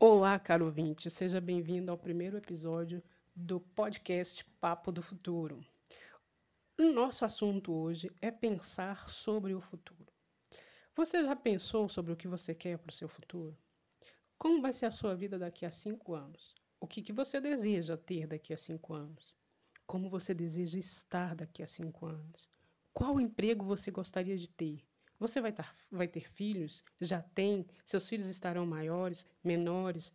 Olá, caro ouvinte, seja bem-vindo ao primeiro episódio do podcast Papo do Futuro. O nosso assunto hoje é pensar sobre o futuro. Você já pensou sobre o que você quer para o seu futuro? Como vai ser a sua vida daqui a cinco anos? O que, que você deseja ter daqui a cinco anos? Como você deseja estar daqui a cinco anos? Qual emprego você gostaria de ter? Você vai, tar, vai ter filhos? Já tem? Seus filhos estarão maiores, menores?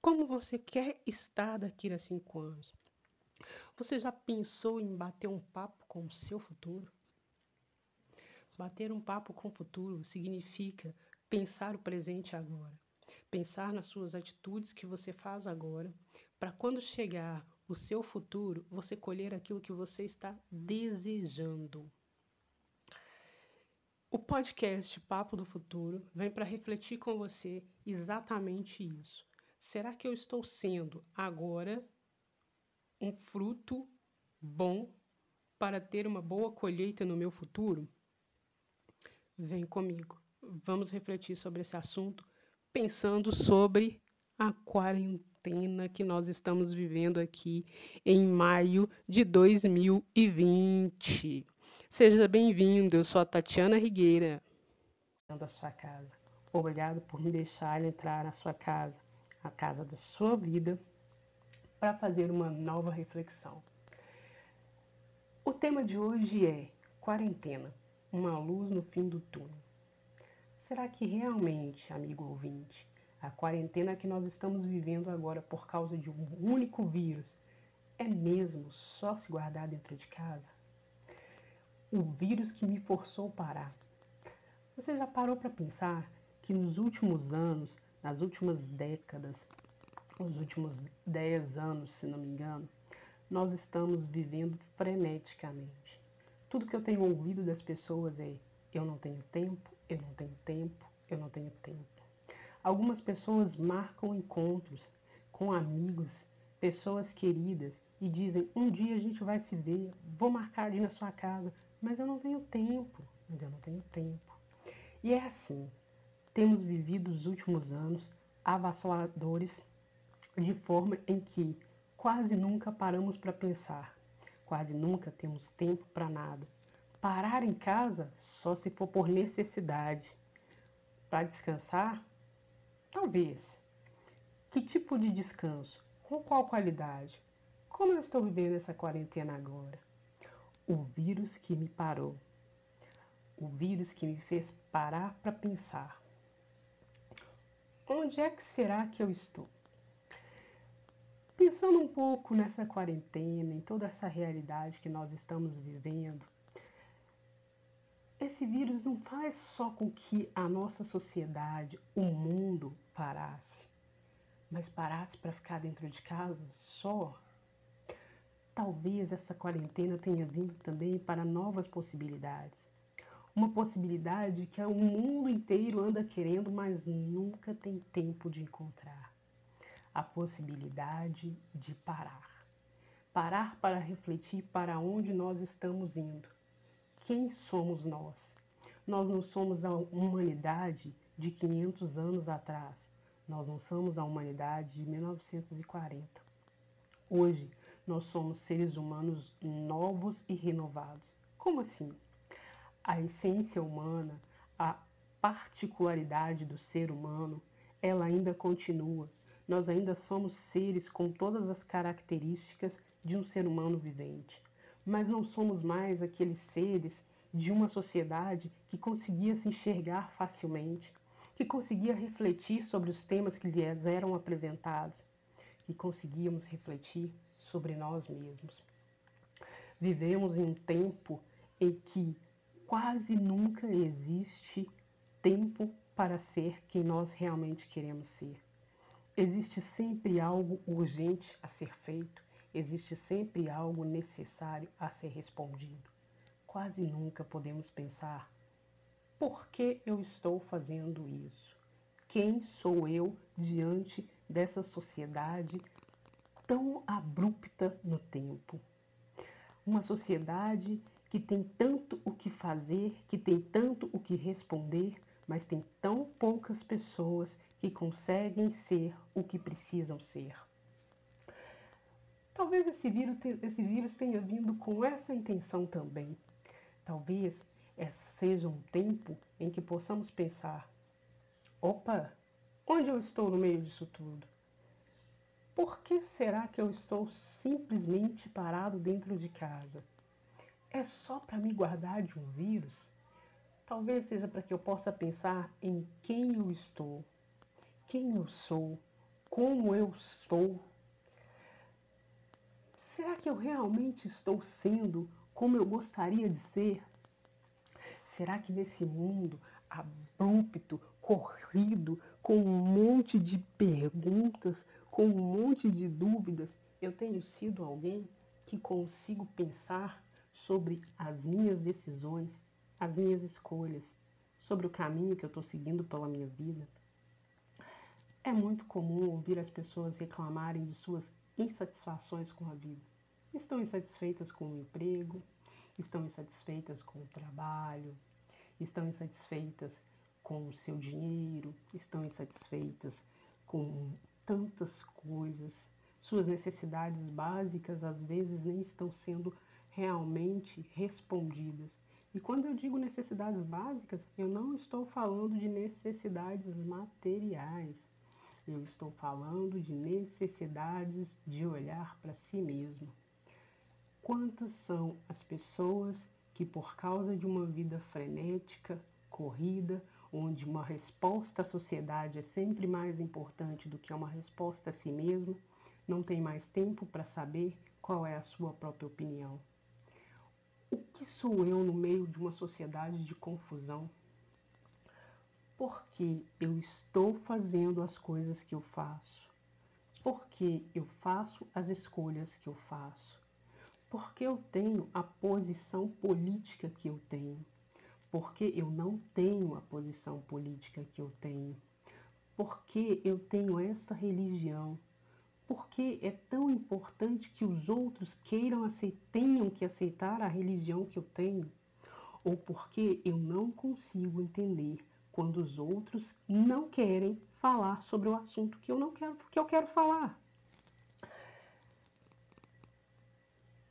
Como você quer estar daqui a cinco anos? Você já pensou em bater um papo com o seu futuro? Bater um papo com o futuro significa pensar o presente agora, pensar nas suas atitudes que você faz agora, para quando chegar o seu futuro, você colher aquilo que você está desejando. O podcast Papo do Futuro vem para refletir com você exatamente isso. Será que eu estou sendo agora um fruto bom para ter uma boa colheita no meu futuro? Vem comigo. Vamos refletir sobre esse assunto, pensando sobre a quarentena que nós estamos vivendo aqui em maio de 2020. Seja bem-vindo, eu sou a Tatiana Rigueira. Da sua casa. Obrigado por me deixar entrar na sua casa, a casa da sua vida, para fazer uma nova reflexão. O tema de hoje é quarentena, uma luz no fim do túnel. Será que realmente, amigo ouvinte, a quarentena que nós estamos vivendo agora por causa de um único vírus é mesmo só se guardar dentro de casa? O vírus que me forçou a parar. Você já parou para pensar que nos últimos anos, nas últimas décadas, nos últimos 10 anos, se não me engano, nós estamos vivendo freneticamente. Tudo que eu tenho ouvido das pessoas é: eu não tenho tempo, eu não tenho tempo, eu não tenho tempo. Algumas pessoas marcam encontros com amigos, pessoas queridas e dizem: um dia a gente vai se ver, vou marcar ali na sua casa, mas eu não tenho tempo, mas eu não tenho tempo. E é assim, temos vivido os últimos anos avassaladores de forma em que quase nunca paramos para pensar, quase nunca temos tempo para nada. Parar em casa só se for por necessidade. Para descansar? Talvez. Que tipo de descanso? Com qual qualidade? Como eu estou vivendo essa quarentena agora? O vírus que me parou, o vírus que me fez parar para pensar. Onde é que será que eu estou? Pensando um pouco nessa quarentena, em toda essa realidade que nós estamos vivendo, esse vírus não faz só com que a nossa sociedade, o mundo parasse, mas parasse para ficar dentro de casa só Talvez essa quarentena tenha vindo também para novas possibilidades. Uma possibilidade que o mundo inteiro anda querendo, mas nunca tem tempo de encontrar. A possibilidade de parar. Parar para refletir para onde nós estamos indo. Quem somos nós? Nós não somos a humanidade de 500 anos atrás. Nós não somos a humanidade de 1940. Hoje, nós somos seres humanos novos e renovados. Como assim? A essência humana, a particularidade do ser humano, ela ainda continua. Nós ainda somos seres com todas as características de um ser humano vivente. Mas não somos mais aqueles seres de uma sociedade que conseguia se enxergar facilmente, que conseguia refletir sobre os temas que lhes eram apresentados, que conseguíamos refletir sobre nós mesmos. Vivemos em um tempo em que quase nunca existe tempo para ser quem nós realmente queremos ser. Existe sempre algo urgente a ser feito, existe sempre algo necessário a ser respondido. Quase nunca podemos pensar: por que eu estou fazendo isso? Quem sou eu diante dessa sociedade tão abrupta no tempo. Uma sociedade que tem tanto o que fazer, que tem tanto o que responder, mas tem tão poucas pessoas que conseguem ser o que precisam ser. Talvez esse vírus, esse vírus tenha vindo com essa intenção também. Talvez seja um tempo em que possamos pensar: opa, onde eu estou no meio disso tudo? Por que será que eu estou simplesmente parado dentro de casa? É só para me guardar de um vírus? Talvez seja para que eu possa pensar em quem eu estou, quem eu sou, como eu estou. Será que eu realmente estou sendo como eu gostaria de ser? Será que nesse mundo abrupto, corrido, com um monte de perguntas, com um monte de dúvidas, eu tenho sido alguém que consigo pensar sobre as minhas decisões, as minhas escolhas, sobre o caminho que eu estou seguindo pela minha vida? É muito comum ouvir as pessoas reclamarem de suas insatisfações com a vida. Estão insatisfeitas com o emprego, estão insatisfeitas com o trabalho, estão insatisfeitas com o seu dinheiro, estão insatisfeitas com tantas coisas. Suas necessidades básicas às vezes nem estão sendo realmente respondidas. E quando eu digo necessidades básicas, eu não estou falando de necessidades materiais. Eu estou falando de necessidades de olhar para si mesmo. Quantas são as pessoas que, por causa de uma vida frenética, corrida, onde uma resposta à sociedade é sempre mais importante do que uma resposta a si mesmo, não tem mais tempo para saber qual é a sua própria opinião. O que sou eu no meio de uma sociedade de confusão? Por que eu estou fazendo as coisas que eu faço? Por que eu faço as escolhas que eu faço? Porque eu tenho a posição política que eu tenho porque eu não tenho a posição política que eu tenho, porque eu tenho esta religião, porque é tão importante que os outros queiram tenham que aceitar a religião que eu tenho, ou porque eu não consigo entender quando os outros não querem falar sobre o assunto que eu não quero, que eu quero falar.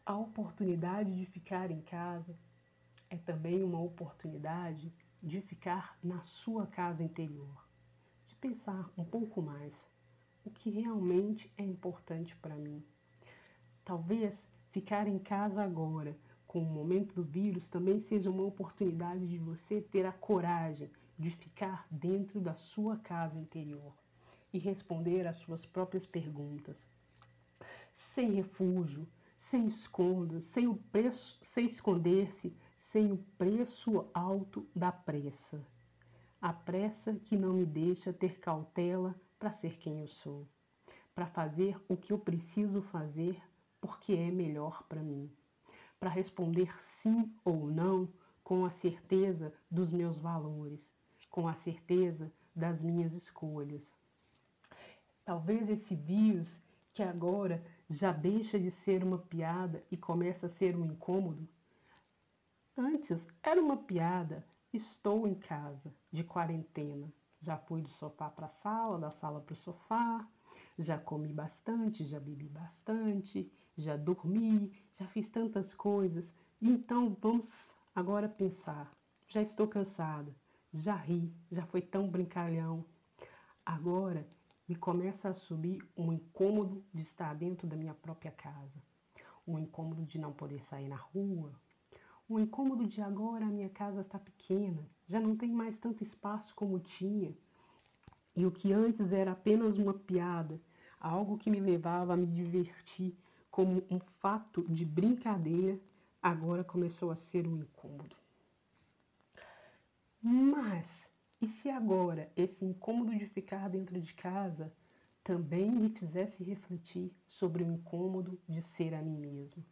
A oportunidade de ficar em casa é também uma oportunidade de ficar na sua casa interior, de pensar um pouco mais o que realmente é importante para mim. Talvez ficar em casa agora, com o momento do vírus, também seja uma oportunidade de você ter a coragem de ficar dentro da sua casa interior e responder às suas próprias perguntas, sem refúgio, sem esconda, sem o preço, sem esconder-se, sem o preço alto da pressa. A pressa que não me deixa ter cautela para ser quem eu sou, para fazer o que eu preciso fazer porque é melhor para mim, para responder sim ou não com a certeza dos meus valores, com a certeza das minhas escolhas. Talvez esse vírus que agora já deixa de ser uma piada e começa a ser um incômodo, Antes era uma piada. Estou em casa, de quarentena. Já fui do sofá para a sala, da sala para o sofá. Já comi bastante, já bebi bastante, já dormi, já fiz tantas coisas. Então vamos agora pensar. Já estou cansada, já ri, já foi tão brincalhão. Agora me começa a subir um incômodo de estar dentro da minha própria casa. Um incômodo de não poder sair na rua, o incômodo de agora, a minha casa está pequena, já não tem mais tanto espaço como tinha. E o que antes era apenas uma piada, algo que me levava a me divertir como um fato de brincadeira, agora começou a ser um incômodo. Mas, e se agora esse incômodo de ficar dentro de casa também me fizesse refletir sobre o incômodo de ser a mim mesmo?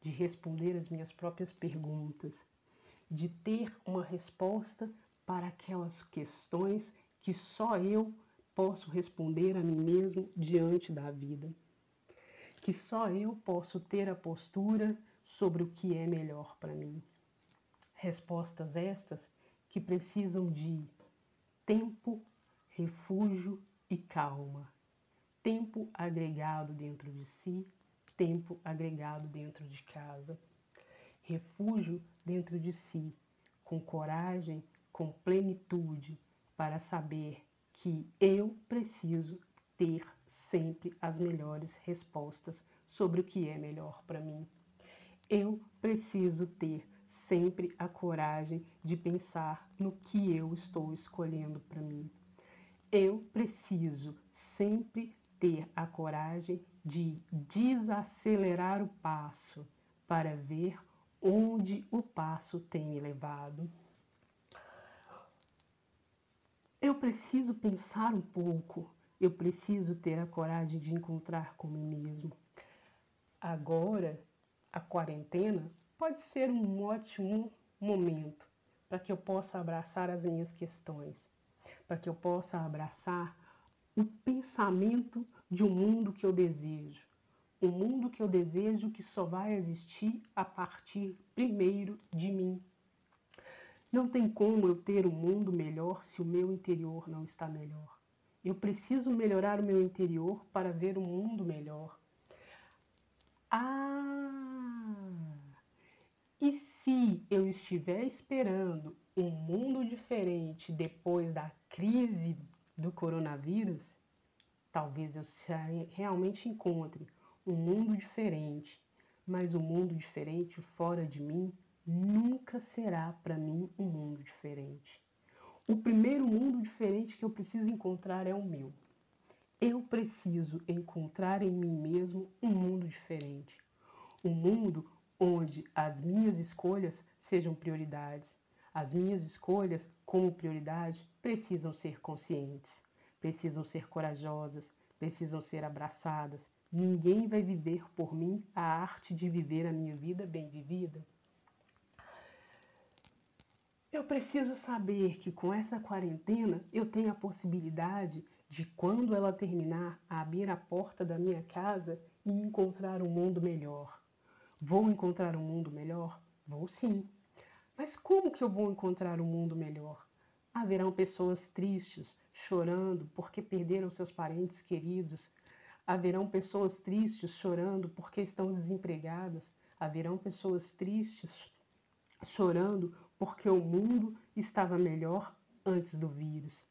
De responder as minhas próprias perguntas, de ter uma resposta para aquelas questões que só eu posso responder a mim mesmo diante da vida. Que só eu posso ter a postura sobre o que é melhor para mim. Respostas estas que precisam de tempo, refúgio e calma. Tempo agregado dentro de si, tempo agregado dentro de casa. Refúgio dentro de si, com coragem, com plenitude, para saber que eu preciso ter sempre as melhores respostas sobre o que é melhor para mim. Eu preciso ter sempre a coragem de pensar no que eu estou escolhendo para mim. Eu preciso sempre ter a coragem de desacelerar o passo para ver onde o passo tem me levado. Eu preciso pensar um pouco, eu preciso ter a coragem de encontrar com mim mesmo. Agora, a quarentena pode ser um ótimo momento para que eu possa abraçar as minhas questões, para que eu possa abraçar o pensamento de um mundo que eu desejo. Um mundo que eu desejo que só vai existir a partir primeiro de mim. Não tem como eu ter um mundo melhor se o meu interior não está melhor. Eu preciso melhorar o meu interior para ver um mundo melhor. Ah! E se eu estiver esperando um mundo diferente depois da crise do coronavírus, talvez eu realmente encontre um mundo diferente, mas o um mundo diferente fora de mim nunca será para mim um mundo diferente. O primeiro mundo diferente que eu preciso encontrar é o meu. Eu preciso encontrar em mim mesmo um mundo diferente. Um mundo onde as minhas escolhas sejam prioridades. As minhas escolhas, como prioridade, precisam ser conscientes, precisam ser corajosas, precisam ser abraçadas. Ninguém vai viver por mim a arte de viver a minha vida bem vivida. Eu preciso saber que com essa quarentena eu tenho a possibilidade de, quando ela terminar, abrir a porta da minha casa e encontrar um mundo melhor. Vou encontrar um mundo melhor? Vou sim. Mas como que eu vou encontrar um mundo melhor? Haverão pessoas tristes, chorando porque perderam seus parentes queridos. Haverão pessoas tristes chorando porque estão desempregadas. Haverão pessoas tristes chorando porque o mundo estava melhor antes do vírus.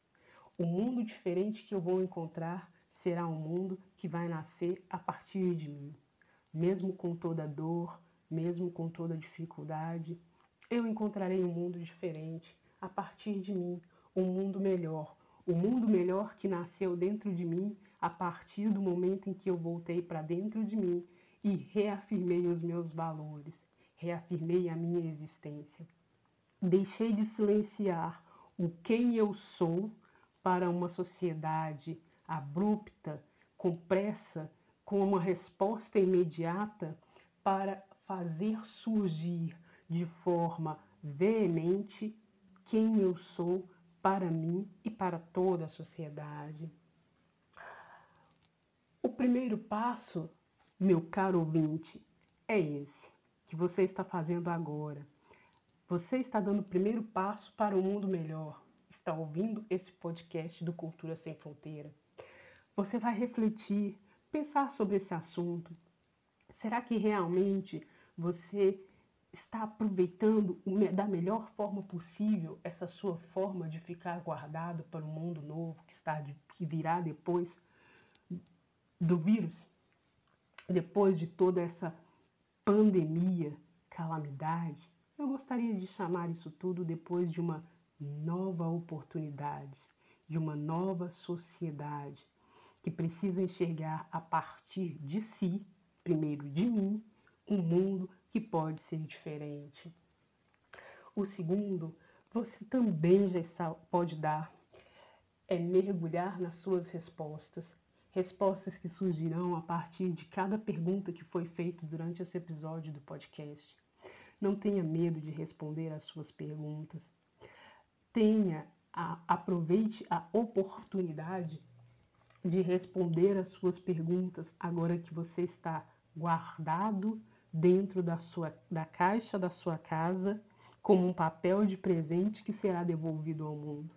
O mundo diferente que eu vou encontrar será um mundo que vai nascer a partir de mim mesmo com toda dor, mesmo com toda dificuldade, eu encontrarei um mundo diferente a partir de mim, um mundo melhor, o um mundo melhor que nasceu dentro de mim a partir do momento em que eu voltei para dentro de mim e reafirmei os meus valores, reafirmei a minha existência. Deixei de silenciar o quem eu sou para uma sociedade abrupta, com pressa com uma resposta imediata para fazer surgir de forma veemente quem eu sou para mim e para toda a sociedade. O primeiro passo, meu caro ouvinte, é esse que você está fazendo agora. Você está dando o primeiro passo para um mundo melhor. Está ouvindo esse podcast do Cultura Sem Fronteira. Você vai refletir pensar sobre esse assunto. Será que realmente você está aproveitando da melhor forma possível essa sua forma de ficar guardado para o mundo novo que está de, que virá depois do vírus? Depois de toda essa pandemia, calamidade, eu gostaria de chamar isso tudo depois de uma nova oportunidade, de uma nova sociedade, que precisa enxergar a partir de si, primeiro de mim, um mundo que pode ser diferente. O segundo, você também já pode dar, é mergulhar nas suas respostas. Respostas que surgirão a partir de cada pergunta que foi feita durante esse episódio do podcast. Não tenha medo de responder às suas perguntas. Tenha, a, aproveite a oportunidade de responder as suas perguntas agora que você está guardado dentro da, sua, da caixa da sua casa como um papel de presente que será devolvido ao mundo.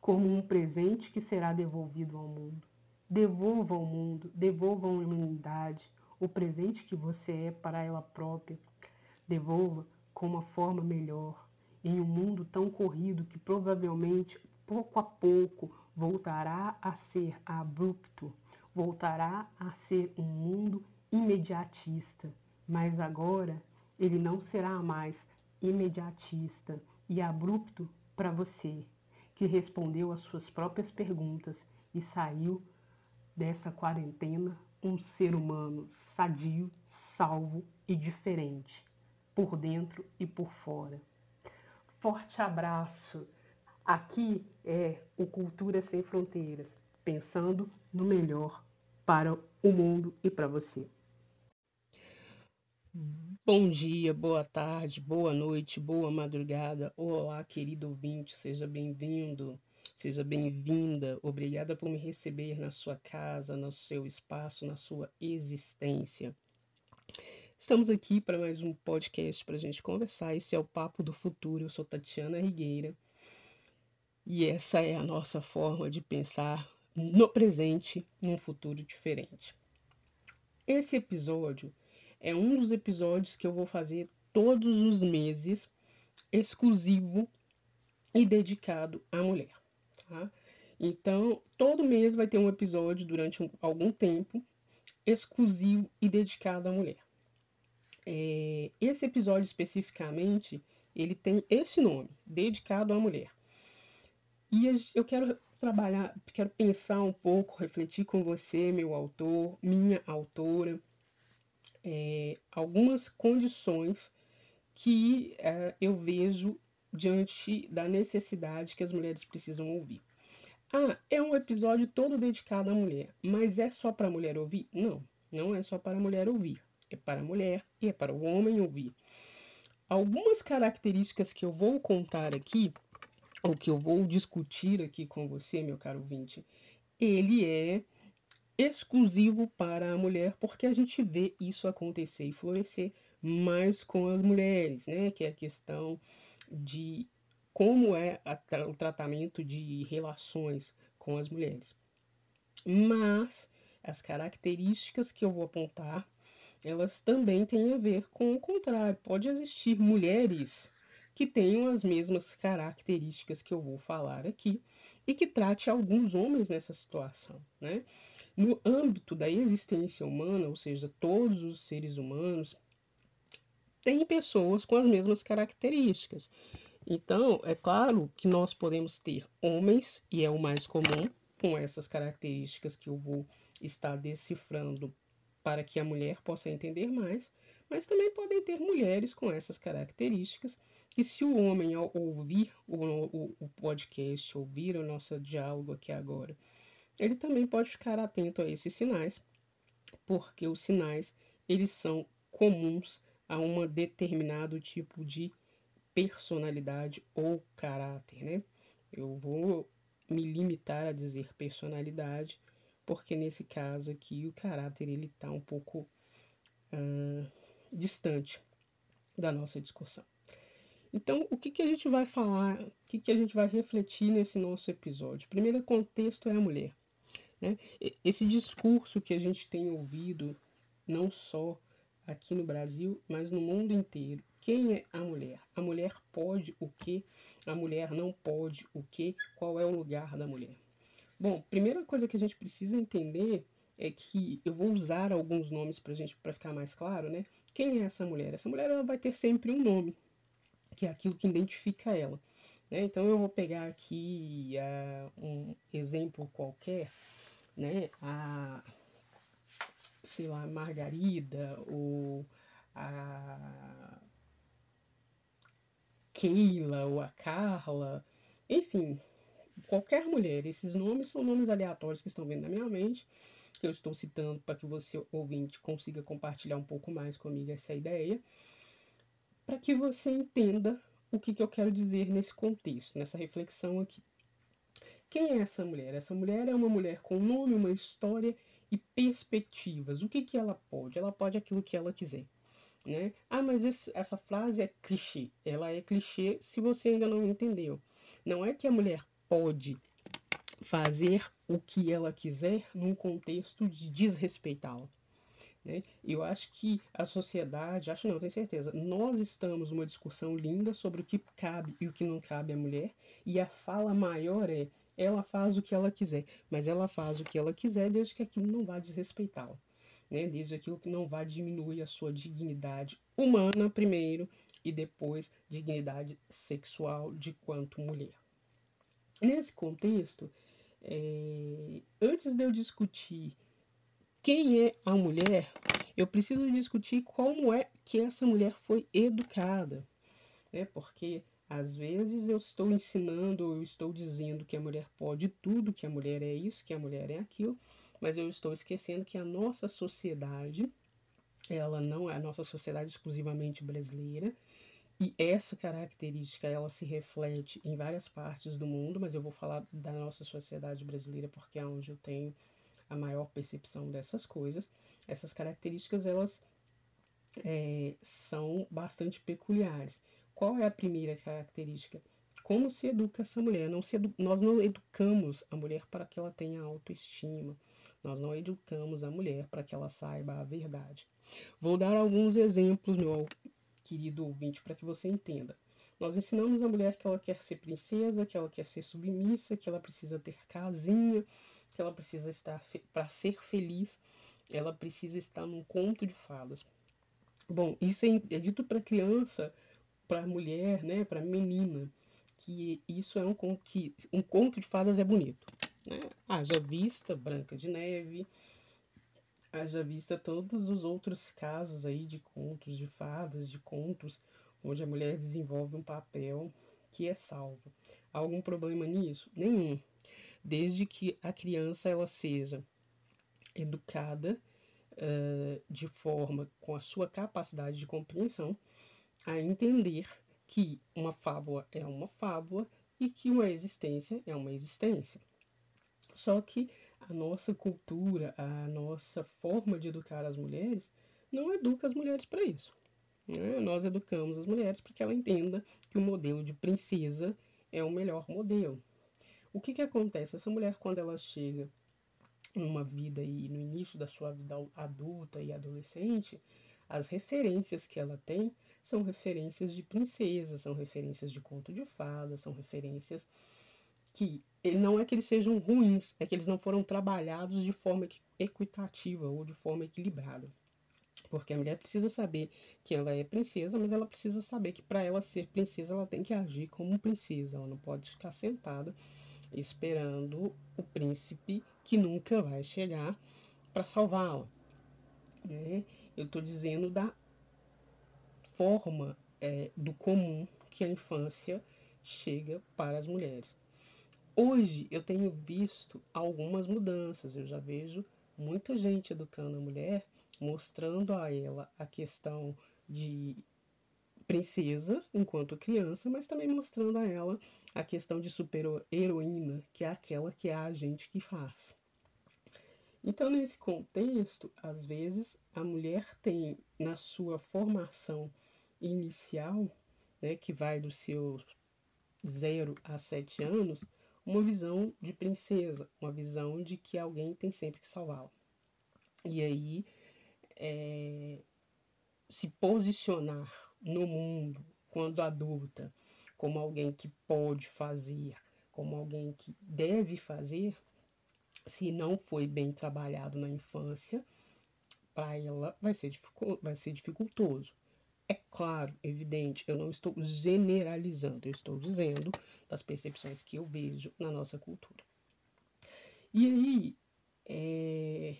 como um presente que será devolvido ao mundo. Devolva ao mundo, devolva à humanidade o presente que você é para ela própria. Devolva com uma forma melhor, em um mundo tão corrido que provavelmente pouco a pouco voltará a ser abrupto, voltará a ser um mundo imediatista, mas agora ele não será mais imediatista e abrupto para você, que respondeu às suas próprias perguntas e saiu dessa quarentena um ser humano sadio, salvo e diferente, por dentro e por fora. Forte abraço! Aqui é o Cultura Sem Fronteiras, pensando no melhor para o mundo e para você. Bom dia, boa tarde, boa noite, boa madrugada. Olá, querido ouvinte, seja bem-vindo, seja bem-vinda. Obrigada por me receber na sua casa, no seu espaço, na sua existência. Estamos aqui para mais um podcast para a gente conversar. Esse é o Papo do Futuro. Eu sou Tatiana Rigueira e essa é a nossa forma de pensar no presente, num futuro diferente. Esse episódio é um dos episódios que eu vou fazer todos os meses, exclusivo e dedicado à mulher. Tá? Então, todo mês vai ter um episódio durante um, algum tempo exclusivo e dedicado à mulher. É, esse episódio especificamente, ele tem esse nome, dedicado à mulher. E eu quero trabalhar, quero pensar um pouco, refletir com você, meu autor, minha autora, é, algumas condições que é, eu vejo diante da necessidade que as mulheres precisam ouvir. Ah, é um episódio todo dedicado à mulher, mas é só para a mulher ouvir? Não, não é só para a mulher ouvir é para a mulher e é para o homem ouvir. Algumas características que eu vou contar aqui, ou que eu vou discutir aqui com você, meu caro ouvinte, ele é exclusivo para a mulher, porque a gente vê isso acontecer e florescer mais com as mulheres, né? Que é a questão de como é tra o tratamento de relações com as mulheres. Mas as características que eu vou apontar elas também têm a ver com o contrário. Pode existir mulheres que tenham as mesmas características que eu vou falar aqui e que trate alguns homens nessa situação, né? No âmbito da existência humana, ou seja, todos os seres humanos têm pessoas com as mesmas características. Então, é claro que nós podemos ter homens, e é o mais comum, com essas características que eu vou estar decifrando para que a mulher possa entender mais, mas também podem ter mulheres com essas características que se o homem ao ouvir o, o, o podcast, ouvir o nosso diálogo aqui agora, ele também pode ficar atento a esses sinais, porque os sinais eles são comuns a um determinado tipo de personalidade ou caráter, né? Eu vou me limitar a dizer personalidade, porque nesse caso aqui o caráter ele está um pouco uh, distante da nossa discussão. Então, o que, que a gente vai falar, o que, que a gente vai refletir nesse nosso episódio? Primeiro contexto é a mulher. Né? Esse discurso que a gente tem ouvido, não só aqui no Brasil, mas no mundo inteiro. Quem é a mulher? A mulher pode o que? A mulher não pode o que? Qual é o lugar da mulher? Bom, primeira coisa que a gente precisa entender é que eu vou usar alguns nomes para gente para ficar mais claro, né? Quem é essa mulher? Essa mulher ela vai ter sempre um nome, que é aquilo que identifica ela. Né? Então eu vou pegar aqui uh, um exemplo qualquer, né? A sei lá, Margarida ou a Keila ou a Carla, enfim, qualquer mulher. Esses nomes são nomes aleatórios que estão vindo na minha mente, que eu estou citando para que você, ouvinte, consiga compartilhar um pouco mais comigo essa ideia, para que você entenda o que, que eu quero dizer nesse contexto, nessa reflexão aqui. Quem é essa mulher? Essa mulher é uma mulher com nome, uma história e perspectivas. O que, que ela pode? Ela pode aquilo que ela quiser. Né? Ah, mas esse, essa frase é clichê. Ela é clichê se você ainda não entendeu. Não é que a mulher pode fazer o que ela quiser num contexto de desrespeitá-la. Né? Eu acho que a sociedade, acho não, tenho certeza, nós estamos numa discussão linda sobre o que cabe e o que não cabe à mulher, e a fala maior é ela faz o que ela quiser, mas ela faz o que ela quiser desde que aquilo não vá desrespeitá-la. Né? Desde aquilo que não vá diminuir a sua dignidade humana primeiro e depois dignidade sexual de quanto mulher. Nesse contexto, é, antes de eu discutir quem é a mulher, eu preciso discutir como é que essa mulher foi educada, né? Porque às vezes eu estou ensinando, eu estou dizendo que a mulher pode tudo, que a mulher é isso, que a mulher é aquilo, mas eu estou esquecendo que a nossa sociedade, ela não é a nossa sociedade exclusivamente brasileira, e essa característica ela se reflete em várias partes do mundo, mas eu vou falar da nossa sociedade brasileira porque é onde eu tenho a maior percepção dessas coisas. Essas características elas é, são bastante peculiares. Qual é a primeira característica? Como se educa essa mulher? Não edu nós não educamos a mulher para que ela tenha autoestima. Nós não educamos a mulher para que ela saiba a verdade. Vou dar alguns exemplos, meu querido ouvinte, para que você entenda. Nós ensinamos a mulher que ela quer ser princesa, que ela quer ser submissa, que ela precisa ter casinha, que ela precisa estar para ser feliz, ela precisa estar num conto de fadas. Bom, isso é, é dito para criança, para mulher, né, para menina, que isso é um conto que um conto de fadas é bonito, né? Haja vista Branca de Neve, haja vista todos os outros casos aí de contos de fadas, de contos onde a mulher desenvolve um papel que é salvo. Há algum problema nisso? Nenhum desde que a criança ela seja educada uh, de forma com a sua capacidade de compreensão a entender que uma fábula é uma fábula e que uma existência é uma existência. Só que a nossa cultura, a nossa forma de educar as mulheres não educa as mulheres para isso. Né? Nós educamos as mulheres para que ela entenda que o modelo de princesa é o melhor modelo. O que, que acontece? Essa mulher, quando ela chega numa vida aí, no início da sua vida adulta e adolescente, as referências que ela tem são referências de princesa, são referências de conto de fadas, são referências que não é que eles sejam ruins, é que eles não foram trabalhados de forma equitativa ou de forma equilibrada. Porque a mulher precisa saber que ela é princesa, mas ela precisa saber que para ela ser princesa ela tem que agir como princesa, ela não pode ficar sentada esperando o príncipe que nunca vai chegar para salvá-la. Né? Eu estou dizendo da forma é, do comum que a infância chega para as mulheres. Hoje eu tenho visto algumas mudanças, eu já vejo muita gente educando a mulher, mostrando a ela a questão de princesa enquanto criança, mas também mostrando a ela a questão de super-heroína, que é aquela que é a gente que faz. Então, nesse contexto, às vezes a mulher tem na sua formação inicial, né, que vai do seu 0 a 7 anos, uma visão de princesa, uma visão de que alguém tem sempre que salvá-la. E aí, é, se posicionar no mundo quando adulta, como alguém que pode fazer, como alguém que deve fazer, se não foi bem trabalhado na infância, para ela vai ser, vai ser dificultoso. É claro, evidente, eu não estou generalizando, eu estou dizendo das percepções que eu vejo na nossa cultura. E aí, é,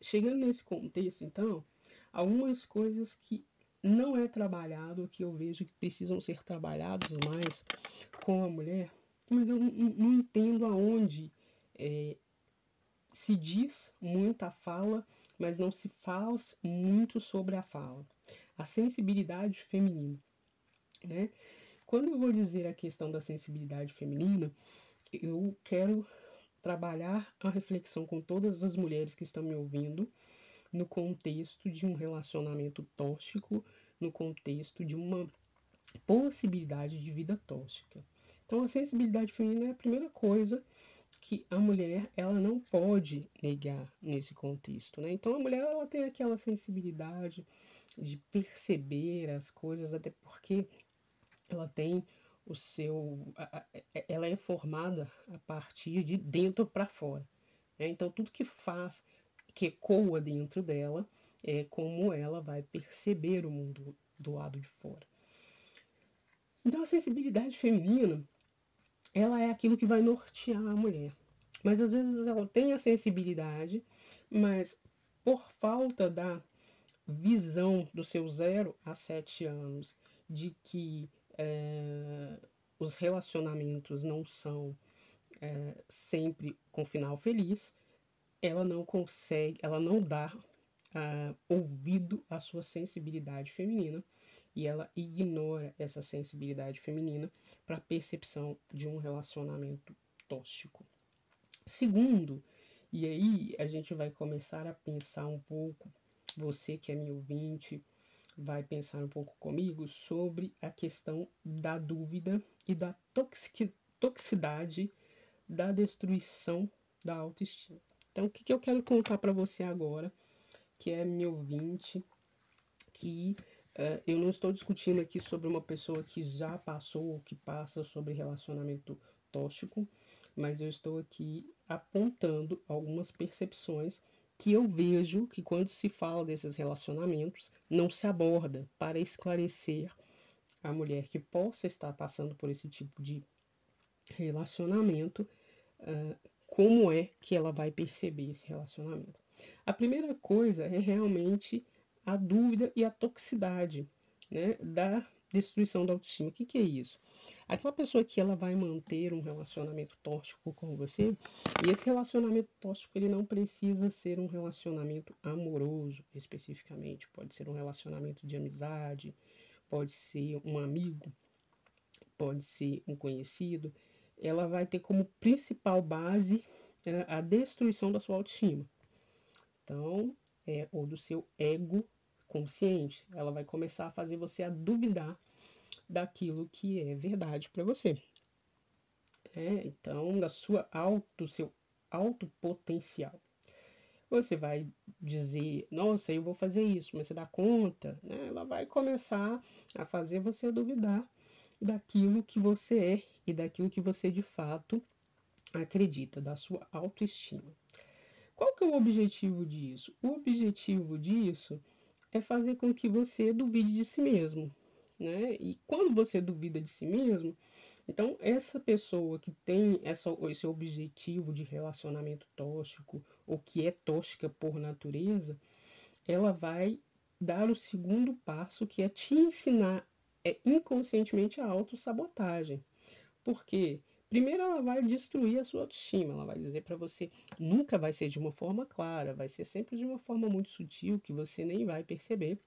chegando nesse contexto, então, algumas coisas que não é trabalhado, que eu vejo que precisam ser trabalhados mais com a mulher, mas eu não, entendo aonde é, se diz muita fala, mas não se faz muito sobre a fala. A sensibilidade feminina. Né? Quando eu vou dizer a questão da sensibilidade feminina, eu quero trabalhar a reflexão com todas as mulheres que estão me ouvindo no contexto de um relacionamento tóxico, no contexto de uma possibilidade de vida tóxica. Então, a sensibilidade feminina é a primeira coisa que a mulher ela não pode negar nesse contexto, né? Então a mulher ela tem aquela sensibilidade de perceber as coisas, até porque ela tem o seu, ela é formada a partir de dentro para fora. Né? Então tudo que faz, que ecoa dentro dela, é como ela vai perceber o mundo do lado de fora. Então a sensibilidade feminina, ela é aquilo que vai nortear a mulher. Mas às vezes ela tem a sensibilidade, mas por falta da visão do seu zero a sete anos de que é, os relacionamentos não são é, sempre com final feliz, ela não consegue, ela não dá uh, ouvido à sua sensibilidade feminina e ela ignora essa sensibilidade feminina para a percepção de um relacionamento tóxico. Segundo, e aí a gente vai começar a pensar um pouco, você que é meu ouvinte, vai pensar um pouco comigo sobre a questão da dúvida e da toxic, toxicidade da destruição da autoestima. Então, o que, que eu quero contar para você agora, que é meu ouvinte, que uh, eu não estou discutindo aqui sobre uma pessoa que já passou ou que passa sobre relacionamento tóxico, mas eu estou aqui apontando algumas percepções que eu vejo que quando se fala desses relacionamentos não se aborda para esclarecer a mulher que possa estar passando por esse tipo de relacionamento, uh, como é que ela vai perceber esse relacionamento. A primeira coisa é realmente a dúvida e a toxicidade né, da destruição da autoestima. O que, que é isso? Aquela pessoa que ela vai manter um relacionamento tóxico com você, e esse relacionamento tóxico ele não precisa ser um relacionamento amoroso especificamente, pode ser um relacionamento de amizade, pode ser um amigo, pode ser um conhecido. Ela vai ter como principal base é, a destruição da sua autoestima. Então, é, ou do seu ego consciente. Ela vai começar a fazer você a duvidar daquilo que é verdade para você. É, então, da sua auto, seu alto potencial. Você vai dizer, nossa, eu vou fazer isso, mas você dá conta, né? Ela vai começar a fazer você duvidar daquilo que você é e daquilo que você de fato acredita, da sua autoestima. Qual que é o objetivo disso? O objetivo disso é fazer com que você duvide de si mesmo, né? E quando você duvida de si mesmo, então essa pessoa que tem essa, esse objetivo de relacionamento tóxico, ou que é tóxica por natureza, ela vai dar o segundo passo, que é te ensinar é, inconscientemente a autossabotagem. Por quê? Primeiro ela vai destruir a sua autoestima, ela vai dizer para você, nunca vai ser de uma forma clara, vai ser sempre de uma forma muito sutil que você nem vai perceber.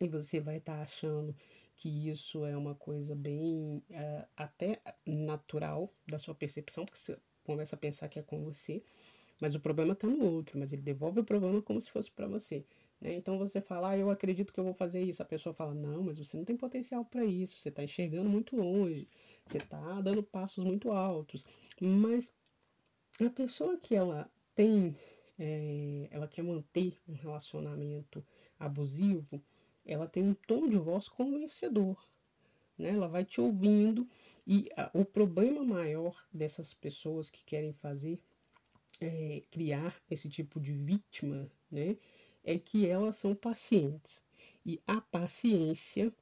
E você vai estar tá achando que isso é uma coisa bem uh, até natural da sua percepção, porque você começa a pensar que é com você, mas o problema está no outro, mas ele devolve o problema como se fosse para você. Né? Então você fala, ah, eu acredito que eu vou fazer isso. A pessoa fala, não, mas você não tem potencial para isso, você está enxergando muito longe, você está dando passos muito altos. Mas a pessoa que ela tem, é, ela quer manter um relacionamento abusivo, ela tem um tom de voz convencedor. Né? Ela vai te ouvindo e a, o problema maior dessas pessoas que querem fazer é, criar esse tipo de vítima, né, é que elas são pacientes. E a paciência,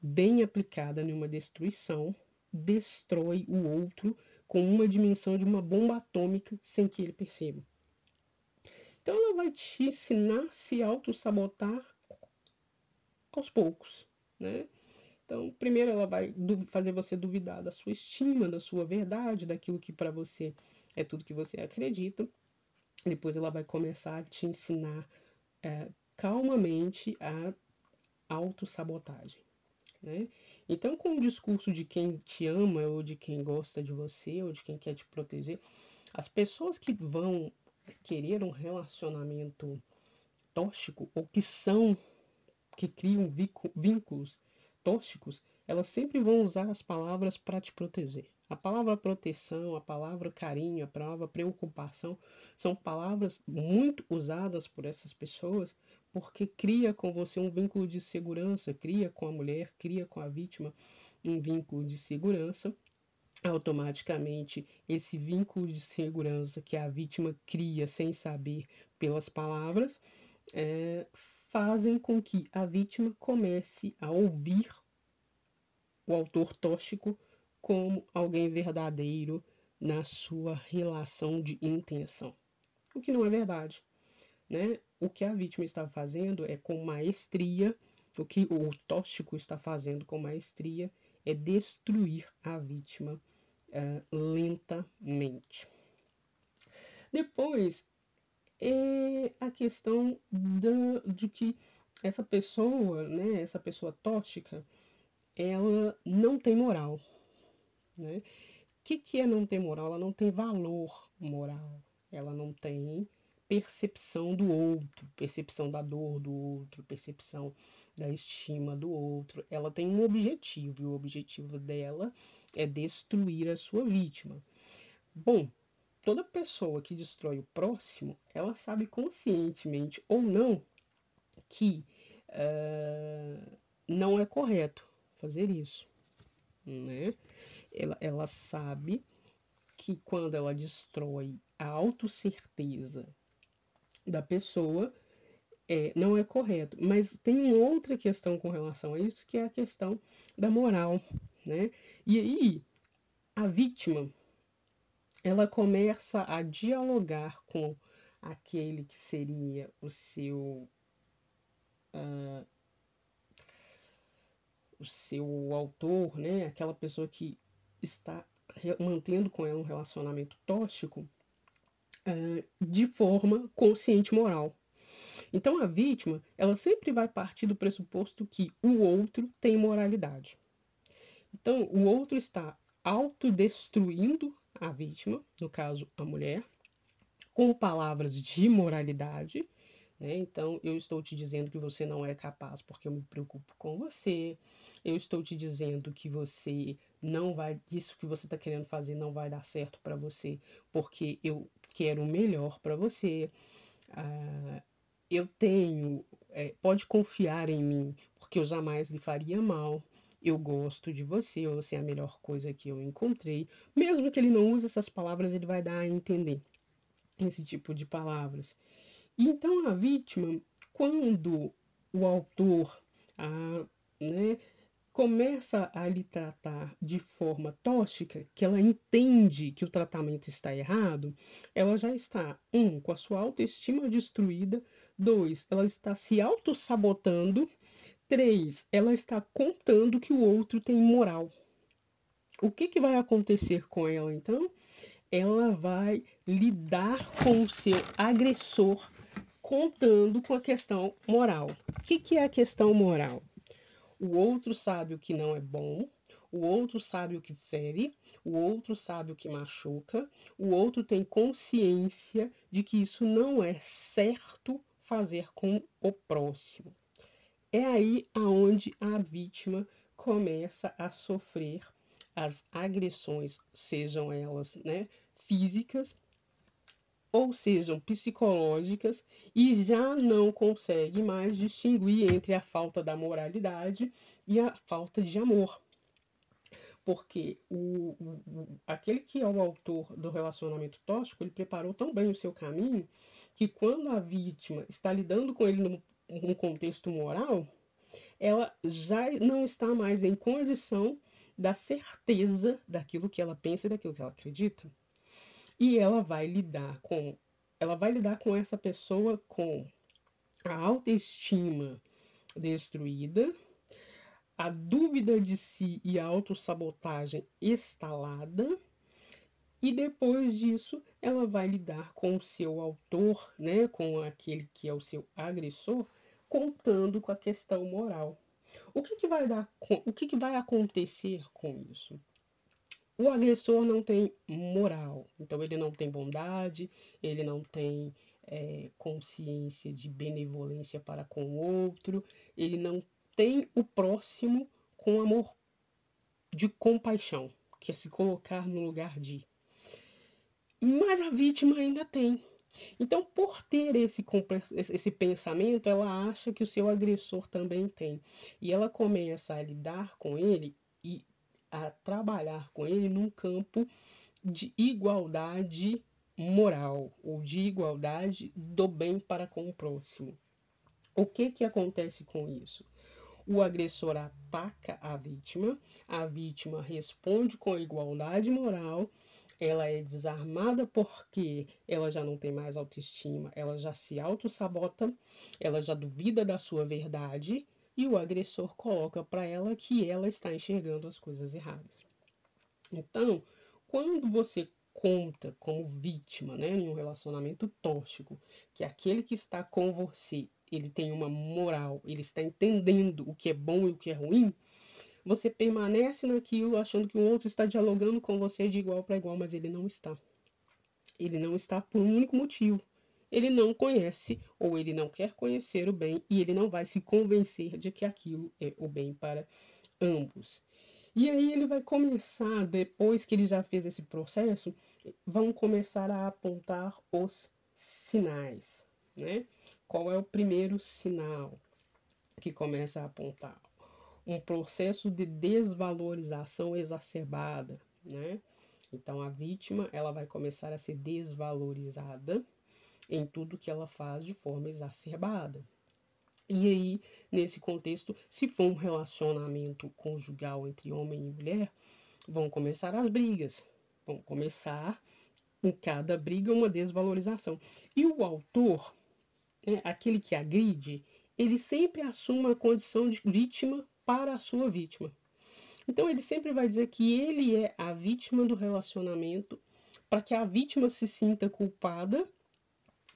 bem aplicada em uma destruição, destrói o outro com uma dimensão de uma bomba atômica sem que ele perceba. Então ela vai te ensinar a se auto-sabotar aos poucos, né? Então, primeiro ela vai fazer você duvidar da sua estima, da sua verdade, daquilo que para você é tudo que você acredita. Depois ela vai começar a te ensinar é, calmamente a autossabotagem, né? Então, com o discurso de quem te ama ou de quem gosta de você ou de quem quer te proteger, as pessoas que vão querer um relacionamento tóxico ou que são que criam vínculos tóxicos, elas sempre vão usar as palavras para te proteger. A palavra proteção, a palavra carinho, a palavra preocupação são palavras muito usadas por essas pessoas porque cria com você um vínculo de segurança, cria com a mulher, cria com a vítima um vínculo de segurança. Automaticamente, esse vínculo de segurança que a vítima cria sem saber pelas palavras é, fazem com que a vítima comece a ouvir o autor tóxico como alguém verdadeiro na sua relação de intenção. O que não é verdade. Né? O que a vítima está fazendo é com maestria, o que o tóxico está fazendo com maestria é destruir a vítima uh, lentamente. Depois é a questão da, de que essa pessoa, né, essa pessoa tóxica, ela não tem moral. Né? O que, que é não ter moral? Ela não tem valor moral. Ela não tem percepção do outro, percepção da dor do outro, percepção da estima do outro. Ela tem um objetivo, e o objetivo dela é destruir a sua vítima. Bom, toda pessoa que destrói o próximo, ela sabe conscientemente ou não que uh, não é correto fazer isso, né? Ela, ela sabe que quando ela destrói a autocerteza da pessoa, é, não é correto. Mas tem outra questão com relação a isso, que é a questão da moral, né? E aí, a vítima, ela começa a dialogar com aquele que seria o seu uh, o seu autor, né, aquela pessoa que está mantendo com ela um relacionamento tóxico, uh, de forma consciente moral. Então a vítima, ela sempre vai partir do pressuposto que o outro tem moralidade. Então o outro está autodestruindo a vítima, no caso a mulher, com palavras de moralidade. Né? Então, eu estou te dizendo que você não é capaz porque eu me preocupo com você. Eu estou te dizendo que você não vai, isso que você está querendo fazer não vai dar certo para você porque eu quero o melhor para você. Ah, eu tenho, é, pode confiar em mim porque eu jamais lhe faria mal eu gosto de você, você é a melhor coisa que eu encontrei. Mesmo que ele não use essas palavras, ele vai dar a entender esse tipo de palavras. Então a vítima, quando o autor a, né, começa a lhe tratar de forma tóxica, que ela entende que o tratamento está errado, ela já está, um, com a sua autoestima destruída, dois, ela está se auto-sabotando Três, ela está contando que o outro tem moral. O que, que vai acontecer com ela então? Ela vai lidar com o seu agressor contando com a questão moral. O que, que é a questão moral? O outro sabe o que não é bom, o outro sabe o que fere, o outro sabe o que machuca, o outro tem consciência de que isso não é certo fazer com o próximo. É aí aonde a vítima começa a sofrer as agressões, sejam elas né, físicas ou sejam psicológicas, e já não consegue mais distinguir entre a falta da moralidade e a falta de amor. Porque o, o, aquele que é o autor do relacionamento tóxico, ele preparou tão bem o seu caminho que quando a vítima está lidando com ele no um contexto moral, ela já não está mais em condição da certeza daquilo que ela pensa e daquilo que ela acredita. E ela vai lidar com ela vai lidar com essa pessoa com a autoestima destruída, a dúvida de si e a autossabotagem instalada, e depois disso ela vai lidar com o seu autor, né, com aquele que é o seu agressor, contando com a questão moral. O que, que vai dar, o que, que vai acontecer com isso? O agressor não tem moral, então ele não tem bondade, ele não tem é, consciência de benevolência para com o outro, ele não tem o próximo com amor de compaixão, quer se colocar no lugar de. Mas a vítima ainda tem. Então, por ter esse, esse pensamento, ela acha que o seu agressor também tem. E ela começa a lidar com ele e a trabalhar com ele num campo de igualdade moral ou de igualdade do bem para com o próximo. O que que acontece com isso? O agressor ataca a vítima, a vítima responde com igualdade moral, ela é desarmada porque ela já não tem mais autoestima, ela já se auto-sabota, ela já duvida da sua verdade e o agressor coloca para ela que ela está enxergando as coisas erradas. Então, quando você conta como vítima, né, em um relacionamento tóxico, que aquele que está com você, ele tem uma moral, ele está entendendo o que é bom e o que é ruim, você permanece naquilo achando que o outro está dialogando com você de igual para igual, mas ele não está. Ele não está por um único motivo. Ele não conhece ou ele não quer conhecer o bem e ele não vai se convencer de que aquilo é o bem para ambos. E aí ele vai começar, depois que ele já fez esse processo, vão começar a apontar os sinais, né? Qual é o primeiro sinal que começa a apontar? Um processo de desvalorização exacerbada, né? Então a vítima, ela vai começar a ser desvalorizada em tudo que ela faz de forma exacerbada. E aí, nesse contexto, se for um relacionamento conjugal entre homem e mulher, vão começar as brigas. Vão começar em cada briga uma desvalorização. E o autor, é, aquele que agride, ele sempre assume a condição de vítima para a sua vítima. Então ele sempre vai dizer que ele é a vítima do relacionamento para que a vítima se sinta culpada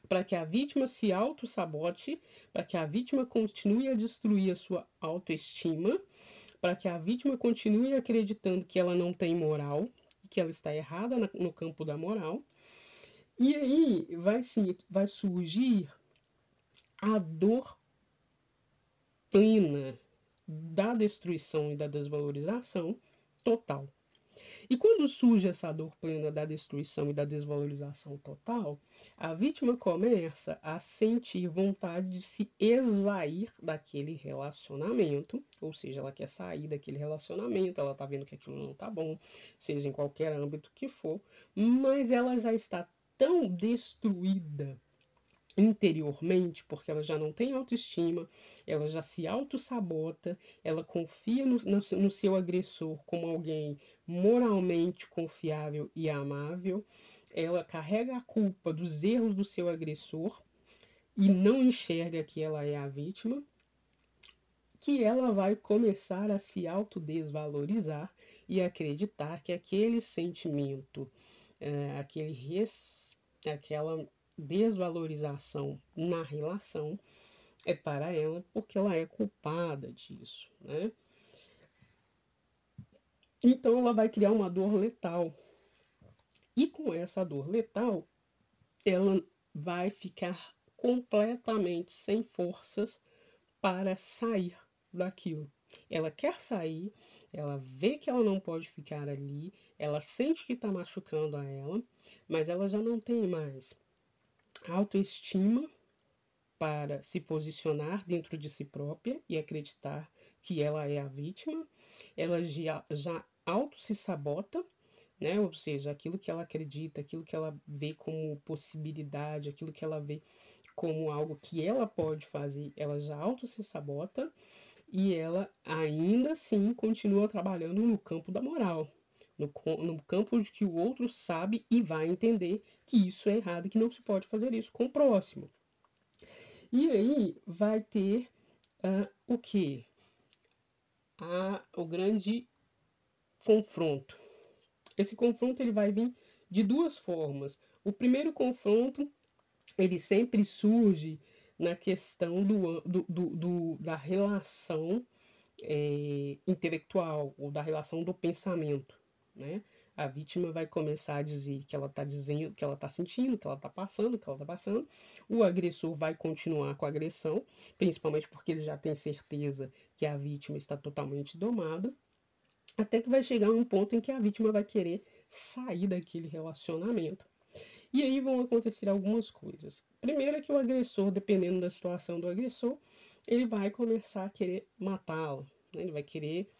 para que a vítima se auto-sabote, para que a vítima continue a destruir a sua autoestima, para que a vítima continue acreditando que ela não tem moral, que ela está errada no campo da moral. E aí vai, sim, vai surgir a dor plena da destruição e da desvalorização total. E quando surge essa dor plena da destruição e da desvalorização total, a vítima começa a sentir vontade de se esvair daquele relacionamento, ou seja, ela quer sair daquele relacionamento, ela tá vendo que aquilo não tá bom, seja em qualquer âmbito que for, mas ela já está tão destruída interiormente, porque ela já não tem autoestima, ela já se auto-sabota, ela confia no, no, no, seu agressor como alguém moralmente confiável e amável, ela carrega a culpa dos erros do seu agressor e não enxerga que ela é a vítima, que ela vai começar a se autodesvalorizar e acreditar que aquele sentimento, é, aquele res, aquela desvalorização na relação é para ela porque ela é culpada disso, né? Então ela vai criar uma dor letal. E com essa dor letal, ela vai ficar completamente sem forças para sair daquilo. Ela quer sair, ela vê que ela não pode ficar ali, ela sente que está machucando a ela, mas ela já não tem mais autoestima para se posicionar dentro de si própria e acreditar que ela é a vítima, ela já, já auto se sabota, né? Ou seja, aquilo que ela acredita, aquilo que ela vê como possibilidade, aquilo que ela vê como algo que ela pode fazer, ela já auto se sabota e ela ainda assim continua trabalhando no campo da moral, no, no campo de que o outro sabe e vai entender que isso é errado e que não se pode fazer isso com o próximo. E aí vai ter uh, o que? o grande confronto. Esse confronto ele vai vir de duas formas. O primeiro confronto ele sempre surge na questão do, do, do, do da relação é, intelectual ou da relação do pensamento né? A vítima vai começar a dizer que ela está dizendo, que ela está sentindo, que ela está passando, que ela está passando. O agressor vai continuar com a agressão, principalmente porque ele já tem certeza que a vítima está totalmente domada. até que vai chegar um ponto em que a vítima vai querer sair daquele relacionamento. E aí vão acontecer algumas coisas. Primeiro é que o agressor, dependendo da situação do agressor, ele vai começar a querer matá-la. Né? Ele vai querer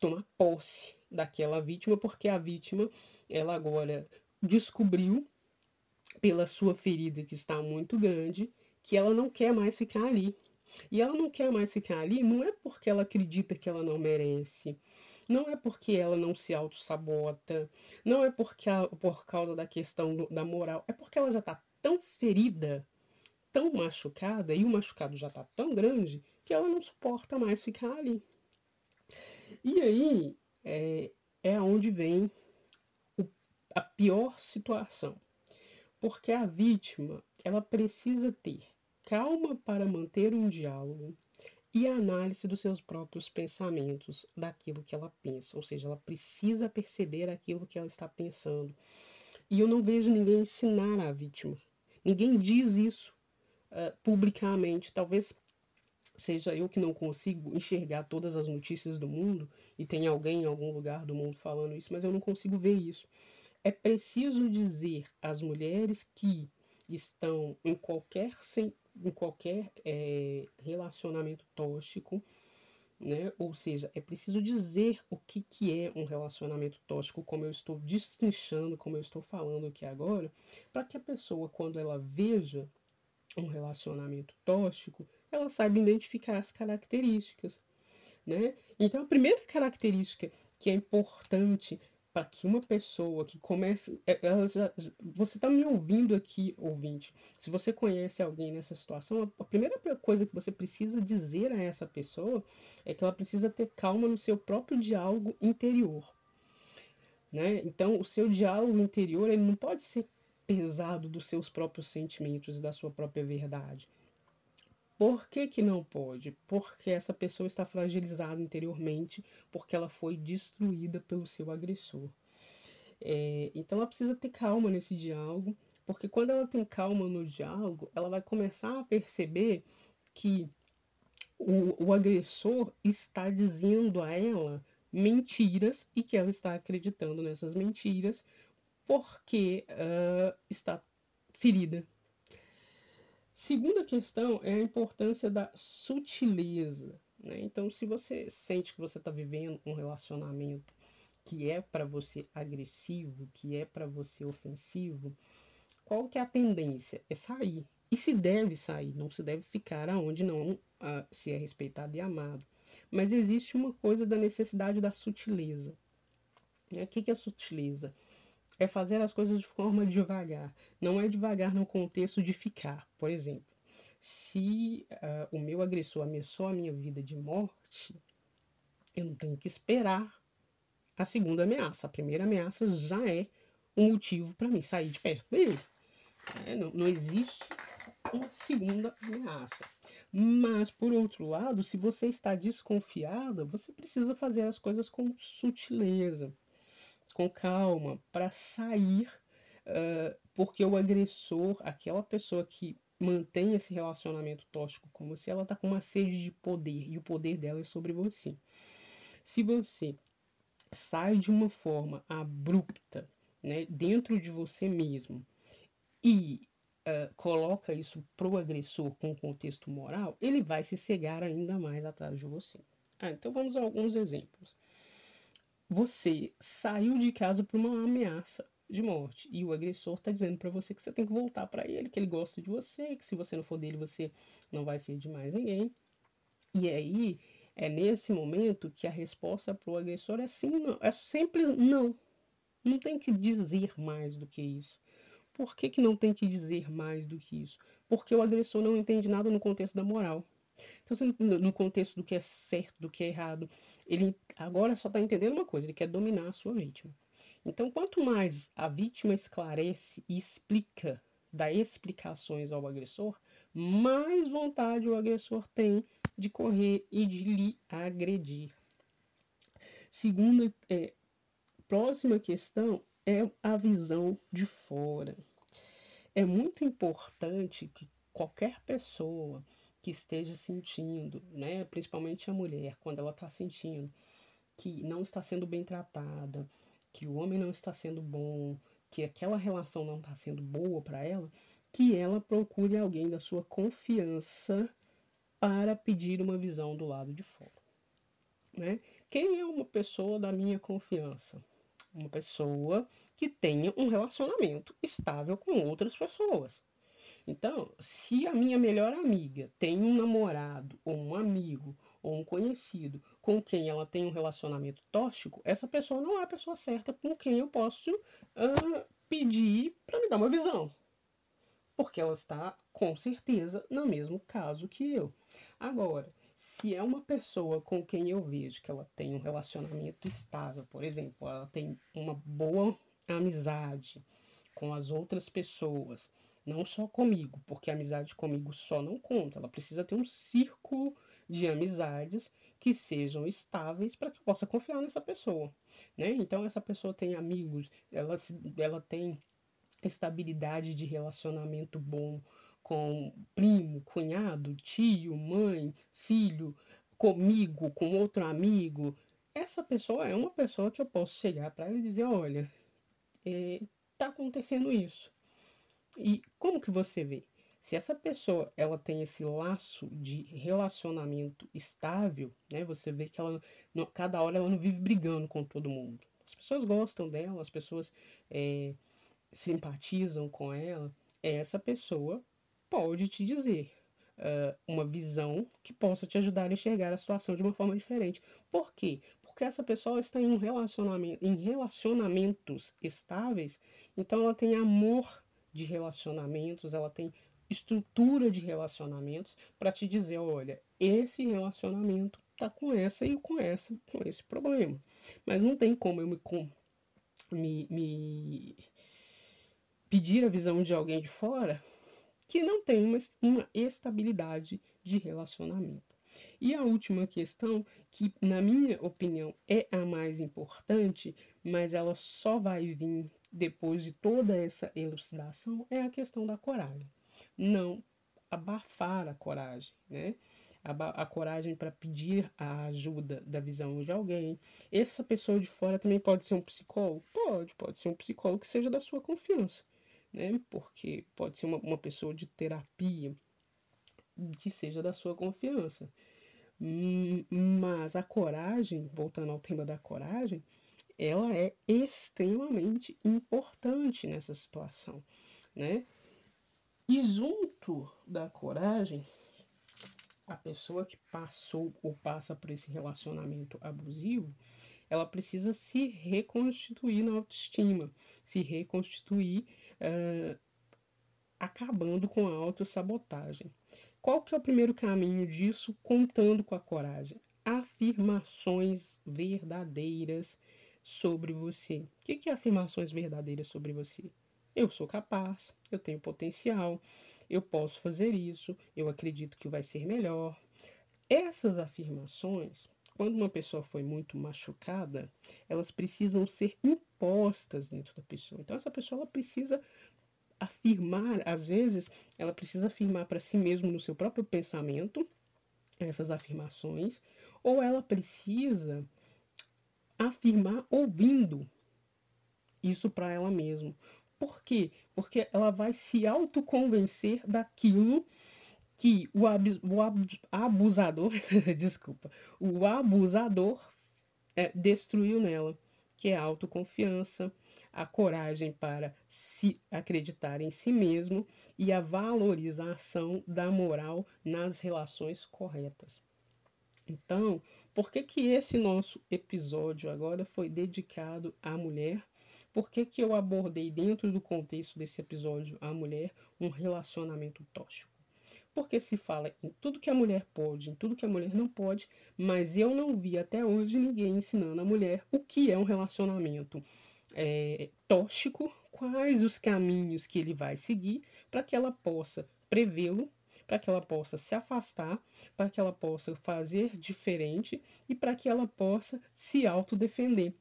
tomar posse daquela vítima, porque a vítima, ela agora descobriu, pela sua ferida que está muito grande, que ela não quer mais ficar ali. E ela não quer mais ficar ali não é porque ela acredita que ela não merece, não é porque ela não se auto-sabota, não é porque a, por causa da questão do, da moral, é porque ela já está tão ferida, tão machucada, e o machucado já está tão grande, que ela não suporta mais ficar ali. E aí é, é onde vem o, a pior situação. Porque a vítima, ela precisa ter calma para manter um diálogo e análise dos seus próprios pensamentos, daquilo que ela pensa. Ou seja, ela precisa perceber aquilo que ela está pensando. E eu não vejo ninguém ensinar a vítima. Ninguém diz isso uh, publicamente. Talvez seja eu que não consigo enxergar todas as notícias do mundo e tem alguém em algum lugar do mundo falando isso, mas eu não consigo ver isso. É preciso dizer às mulheres que estão em qualquer, em qualquer é, relacionamento tóxico, né? Ou seja, é preciso dizer o que, que é um relacionamento tóxico, como eu estou destrinchando, como eu estou falando aqui agora, para que a pessoa, quando ela veja um relacionamento tóxico, ela saiba identificar as características, né? Então, a primeira característica que é importante para que uma pessoa que comece. É, ela já, você está me ouvindo aqui, ouvinte. Se você conhece alguém nessa situação, a primeira coisa que você precisa dizer a essa pessoa é que ela precisa ter calma no seu próprio diálogo interior. Né? Então, o seu diálogo interior ele não pode ser pesado dos seus próprios sentimentos e da sua própria verdade. Por que, que não pode? Porque essa pessoa está fragilizada interiormente, porque ela foi destruída pelo seu agressor. É, então ela precisa ter calma nesse diálogo, porque quando ela tem calma no diálogo, ela vai começar a perceber que o, o agressor está dizendo a ela mentiras e que ela está acreditando nessas mentiras porque uh, está ferida, Segunda questão é a importância da sutileza. Né? Então, se você sente que você está vivendo um relacionamento que é para você agressivo, que é para você ofensivo, qual que é a tendência? É sair. E se deve sair, não se deve ficar aonde não uh, se é respeitado e amado. Mas existe uma coisa da necessidade da sutileza. Né? O que, que é sutileza? É fazer as coisas de forma devagar. Não é devagar no contexto de ficar. Por exemplo, se uh, o meu agressor ameaçou a minha vida de morte, eu não tenho que esperar a segunda ameaça. A primeira ameaça já é um motivo para mim sair de perto dele. É, não, não existe uma segunda ameaça. Mas, por outro lado, se você está desconfiada, você precisa fazer as coisas com sutileza com calma, para sair, uh, porque o agressor, aquela pessoa que mantém esse relacionamento tóxico com você, ela está com uma sede de poder e o poder dela é sobre você. Se você sai de uma forma abrupta, né, dentro de você mesmo e uh, coloca isso pro agressor com contexto moral, ele vai se cegar ainda mais atrás de você. Ah, então vamos a alguns exemplos você saiu de casa por uma ameaça de morte e o agressor está dizendo para você que você tem que voltar para ele, que ele gosta de você, que se você não for dele você não vai ser de mais ninguém. E aí é nesse momento que a resposta para o agressor é sim, não, é sempre não. Não tem que dizer mais do que isso. Por que, que não tem que dizer mais do que isso? Porque o agressor não entende nada no contexto da moral. Então, no contexto do que é certo, do que é errado, ele agora só está entendendo uma coisa: ele quer dominar a sua vítima. Então, quanto mais a vítima esclarece e explica, dá explicações ao agressor, mais vontade o agressor tem de correr e de lhe agredir. Segunda, é, próxima questão é a visão de fora. É muito importante que qualquer pessoa que esteja sentindo, né, principalmente a mulher, quando ela está sentindo que não está sendo bem tratada, que o homem não está sendo bom, que aquela relação não está sendo boa para ela, que ela procure alguém da sua confiança para pedir uma visão do lado de fora. Né? Quem é uma pessoa da minha confiança? Uma pessoa que tenha um relacionamento estável com outras pessoas. Então, se a minha melhor amiga tem um namorado, ou um amigo, ou um conhecido com quem ela tem um relacionamento tóxico, essa pessoa não é a pessoa certa com quem eu posso uh, pedir para me dar uma visão. Porque ela está, com certeza, no mesmo caso que eu. Agora, se é uma pessoa com quem eu vejo que ela tem um relacionamento estável, por exemplo, ela tem uma boa amizade com as outras pessoas, não só comigo, porque a amizade comigo só não conta, ela precisa ter um círculo de amizades que sejam estáveis para que eu possa confiar nessa pessoa, né? Então essa pessoa tem amigos, ela, ela tem estabilidade de relacionamento bom com primo, cunhado, tio, mãe, filho, comigo, com outro amigo. Essa pessoa é uma pessoa que eu posso chegar para ela e dizer, olha, é, tá acontecendo isso. E como que você vê? Se essa pessoa ela tem esse laço de relacionamento estável, né? Você vê que ela cada hora ela não vive brigando com todo mundo. As pessoas gostam dela, as pessoas é, simpatizam com ela. Essa pessoa pode te dizer uh, uma visão que possa te ajudar a enxergar a situação de uma forma diferente. Por quê? Porque essa pessoa está em um relacionamento, em relacionamentos estáveis, então ela tem amor de relacionamentos, ela tem estrutura de relacionamentos para te dizer, olha, esse relacionamento tá com essa e com essa, com esse problema. Mas não tem como eu me, me, me pedir a visão de alguém de fora que não tem uma, uma estabilidade de relacionamento. E a última questão, que na minha opinião é a mais importante, mas ela só vai vir depois de toda essa elucidação, é a questão da coragem. Não abafar a coragem, né? A, a coragem para pedir a ajuda da visão de alguém. Essa pessoa de fora também pode ser um psicólogo? Pode, pode ser um psicólogo que seja da sua confiança né? Porque pode ser uma, uma pessoa de terapia que seja da sua confiança. Hum, mas a coragem, voltando ao tema da coragem, ela é extremamente importante nessa situação, né? E junto da coragem, a pessoa que passou ou passa por esse relacionamento abusivo, ela precisa se reconstituir na autoestima, se reconstituir uh, acabando com a autossabotagem. Qual que é o primeiro caminho disso, contando com a coragem? Afirmações verdadeiras sobre você. O que, que é afirmações verdadeiras sobre você? Eu sou capaz, eu tenho potencial, eu posso fazer isso, eu acredito que vai ser melhor. Essas afirmações quando uma pessoa foi muito machucada, elas precisam ser impostas dentro da pessoa. Então essa pessoa ela precisa afirmar, às vezes, ela precisa afirmar para si mesmo no seu próprio pensamento essas afirmações, ou ela precisa afirmar ouvindo isso para ela mesma. Por quê? Porque ela vai se autoconvencer daquilo que o, ab, o ab, abusador, desculpa, o abusador é, destruiu nela, que é a autoconfiança, a coragem para se acreditar em si mesmo e a valorização da moral nas relações corretas. Então, por que que esse nosso episódio agora foi dedicado à mulher? Por que que eu abordei dentro do contexto desse episódio à mulher um relacionamento tóxico? porque se fala em tudo que a mulher pode, em tudo que a mulher não pode, mas eu não vi até hoje ninguém ensinando a mulher o que é um relacionamento é, tóxico, quais os caminhos que ele vai seguir para que ela possa prevê-lo, para que ela possa se afastar, para que ela possa fazer diferente e para que ela possa se autodefender.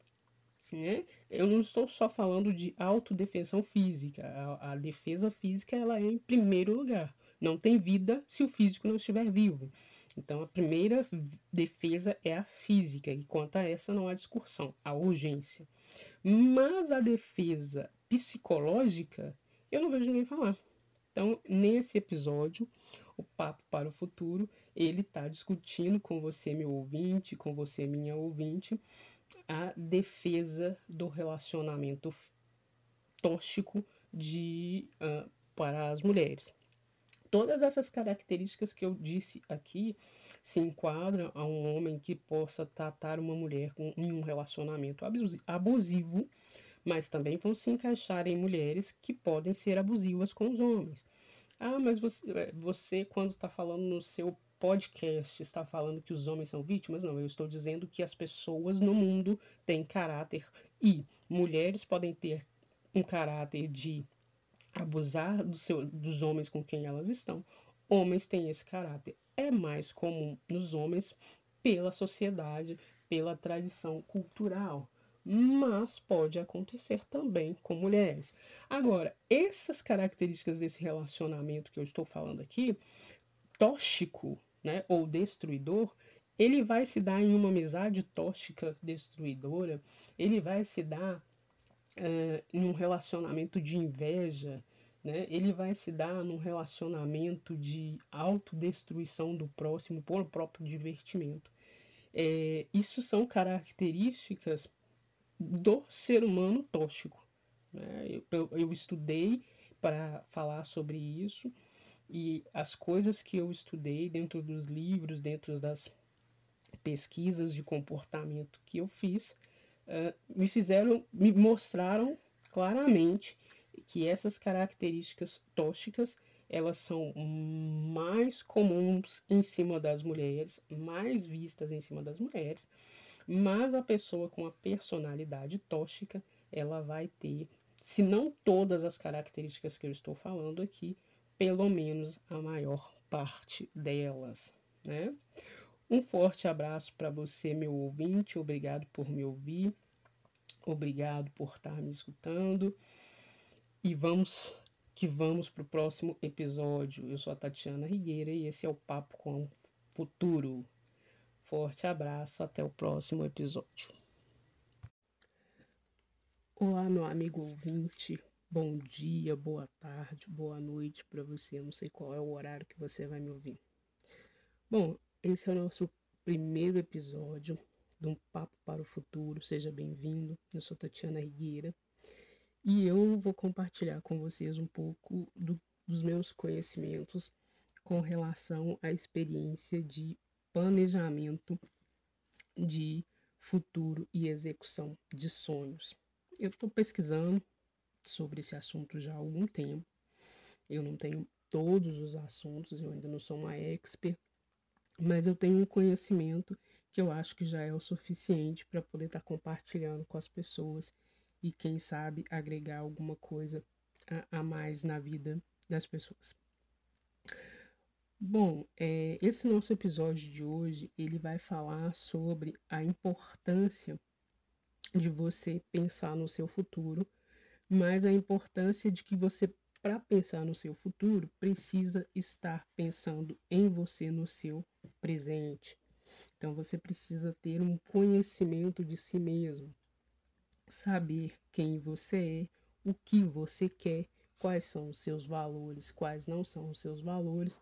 Né? Eu não estou só falando de autodefensão física, a, a defesa física ela é em primeiro lugar não tem vida se o físico não estiver vivo. Então, a primeira defesa é a física, e quanto a essa não há discussão, a urgência. Mas a defesa psicológica, eu não vejo ninguém falar. Então, nesse episódio, o Papo para o Futuro, ele está discutindo com você, meu ouvinte, com você, minha ouvinte, a defesa do relacionamento tóxico de, uh, para as mulheres. Todas essas características que eu disse aqui se enquadram a um homem que possa tratar uma mulher com, em um relacionamento abusivo, mas também vão se encaixar em mulheres que podem ser abusivas com os homens. Ah, mas você, é, você quando está falando no seu podcast, está falando que os homens são vítimas? Não, eu estou dizendo que as pessoas no mundo têm caráter e mulheres podem ter um caráter de abusar do seu, dos homens com quem elas estão. Homens têm esse caráter. É mais comum nos homens pela sociedade, pela tradição cultural. Mas pode acontecer também com mulheres. Agora, essas características desse relacionamento que eu estou falando aqui, tóxico, né, ou destruidor, ele vai se dar em uma amizade tóxica, destruidora, ele vai se dar uh, em um relacionamento de inveja, né? ele vai se dar num relacionamento de autodestruição do próximo por próprio divertimento. É, isso são características do ser humano tóxico. Né? Eu, eu, estudei para falar sobre isso e as coisas que eu estudei dentro dos livros, dentro das pesquisas de comportamento que eu fiz, uh, me fizeram, me mostraram claramente que essas características tóxicas elas são mais comuns em cima das mulheres, mais vistas em cima das mulheres, mas a pessoa com a personalidade tóxica, ela vai ter, se não todas as características que eu estou falando aqui, pelo menos a maior parte delas, né? Um forte abraço para você, meu ouvinte. Obrigado por me ouvir. Obrigado por estar me escutando. E vamos que vamos para o próximo episódio. Eu sou a Tatiana Rigueira e esse é o Papo com o Futuro. Forte abraço, até o próximo episódio. Olá, meu amigo ouvinte. Bom dia, boa tarde, boa noite para você. Eu não sei qual é o horário que você vai me ouvir. Bom, esse é o nosso primeiro episódio de um Papo para o Futuro. Seja bem-vindo. Eu sou Tatiana Rigueira e eu vou compartilhar com vocês um pouco do, dos meus conhecimentos com relação à experiência de planejamento de futuro e execução de sonhos. Eu estou pesquisando sobre esse assunto já há algum tempo. Eu não tenho todos os assuntos, eu ainda não sou uma expert, mas eu tenho um conhecimento que eu acho que já é o suficiente para poder estar tá compartilhando com as pessoas e, quem sabe, agregar alguma coisa a, a mais na vida das pessoas. Bom, é, esse nosso episódio de hoje ele vai falar sobre a importância de você pensar no seu futuro, mas a importância de que você para pensar no seu futuro, precisa estar pensando em você no seu presente. Então você precisa ter um conhecimento de si mesmo, saber quem você é, o que você quer, quais são os seus valores, quais não são os seus valores.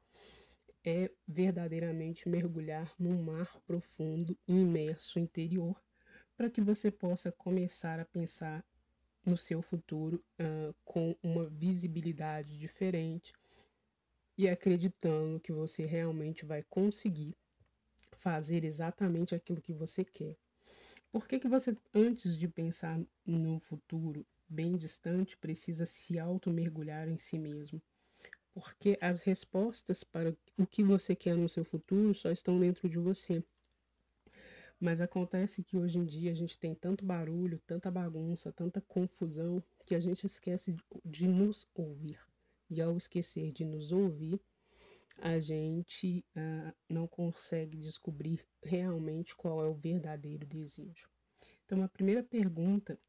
É verdadeiramente mergulhar num mar profundo, imerso interior, para que você possa começar a pensar no seu futuro uh, com uma visibilidade diferente e acreditando que você realmente vai conseguir fazer exatamente aquilo que você quer. Por que, que você, antes de pensar no futuro bem distante, precisa se auto-mergulhar em si mesmo? Porque as respostas para o que você quer no seu futuro só estão dentro de você. Mas acontece que hoje em dia a gente tem tanto barulho, tanta bagunça, tanta confusão, que a gente esquece de nos ouvir. E ao esquecer de nos ouvir, a gente uh, não consegue descobrir realmente qual é o verdadeiro desejo. Então, a primeira pergunta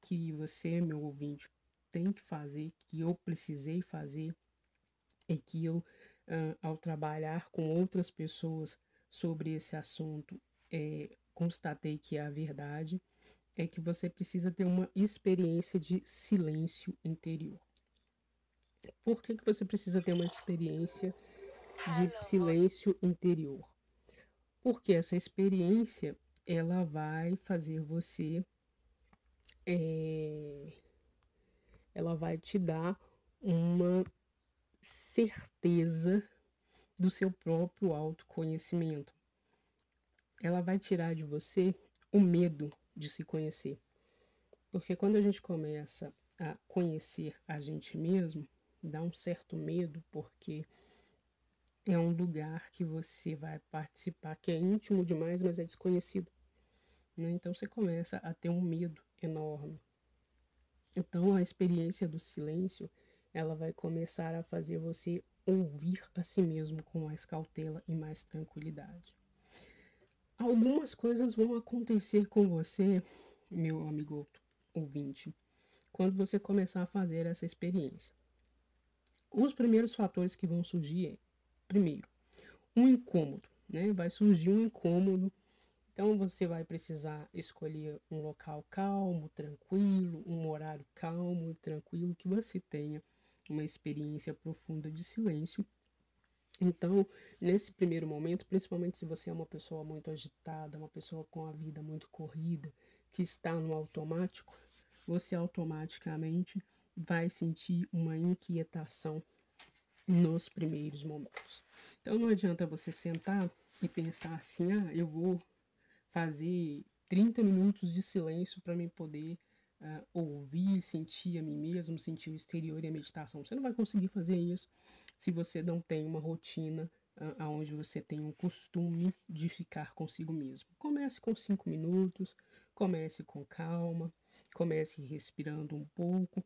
que você, meu ouvinte, tem que fazer, que eu precisei fazer, é que eu, uh, ao trabalhar com outras pessoas sobre esse assunto, é, constatei que é a verdade, é que você precisa ter uma experiência de silêncio interior. Por que, que você precisa ter uma experiência de silêncio interior? Porque essa experiência ela vai fazer você é, ela vai te dar uma certeza do seu próprio autoconhecimento. Ela vai tirar de você o medo de se conhecer. Porque quando a gente começa a conhecer a gente mesmo, dá um certo medo, porque é um lugar que você vai participar que é íntimo demais, mas é desconhecido. Né? Então você começa a ter um medo enorme. Então a experiência do silêncio, ela vai começar a fazer você ouvir a si mesmo com mais cautela e mais tranquilidade. Algumas coisas vão acontecer com você, meu amigo ouvinte, quando você começar a fazer essa experiência. Os primeiros fatores que vão surgir é, primeiro, um incômodo, né? Vai surgir um incômodo então você vai precisar escolher um local calmo, tranquilo, um horário calmo e tranquilo que você tenha uma experiência profunda de silêncio. Então, nesse primeiro momento, principalmente se você é uma pessoa muito agitada, uma pessoa com a vida muito corrida, que está no automático, você automaticamente vai sentir uma inquietação nos primeiros momentos. Então não adianta você sentar e pensar assim: ah, eu vou fazer 30 minutos de silêncio para mim poder uh, ouvir, sentir a mim mesmo, sentir o exterior e a meditação. Você não vai conseguir fazer isso se você não tem uma rotina uh, onde você tem um costume de ficar consigo mesmo. Comece com 5 minutos, comece com calma, comece respirando um pouco.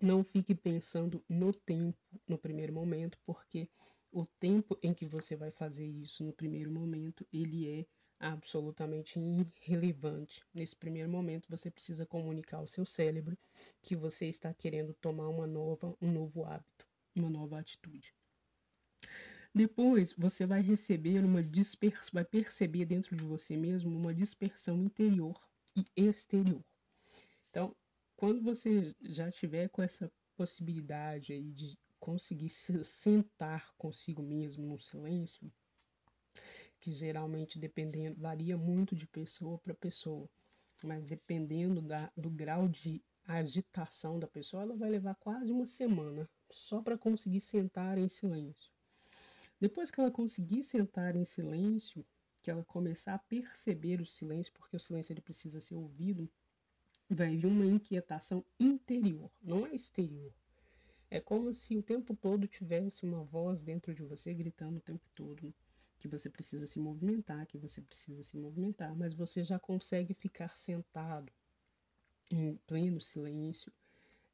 Não fique pensando no tempo no primeiro momento, porque o tempo em que você vai fazer isso no primeiro momento, ele é absolutamente irrelevante. Nesse primeiro momento, você precisa comunicar ao seu cérebro que você está querendo tomar uma nova, um novo hábito, uma nova atitude. Depois, você vai receber uma dispersão, vai perceber dentro de você mesmo uma dispersão interior e exterior. Então, quando você já tiver com essa possibilidade aí de conseguir se sentar consigo mesmo no silêncio, que geralmente dependendo varia muito de pessoa para pessoa, mas dependendo da, do grau de agitação da pessoa, ela vai levar quase uma semana só para conseguir sentar em silêncio. Depois que ela conseguir sentar em silêncio, que ela começar a perceber o silêncio, porque o silêncio ele precisa ser ouvido, vai vir uma inquietação interior, não é exterior. É como se o tempo todo tivesse uma voz dentro de você gritando o tempo todo que você precisa se movimentar, que você precisa se movimentar, mas você já consegue ficar sentado em pleno silêncio,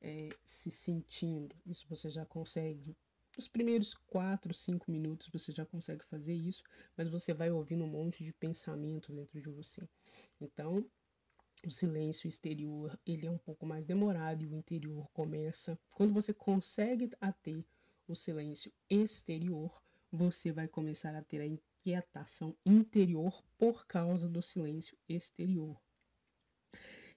é, se sentindo. Isso você já consegue. Nos primeiros 4, 5 minutos você já consegue fazer isso, mas você vai ouvindo um monte de pensamento dentro de você. Então, o silêncio exterior ele é um pouco mais demorado e o interior começa. Quando você consegue a ter o silêncio exterior, você vai começar a ter a inquietação interior por causa do silêncio exterior.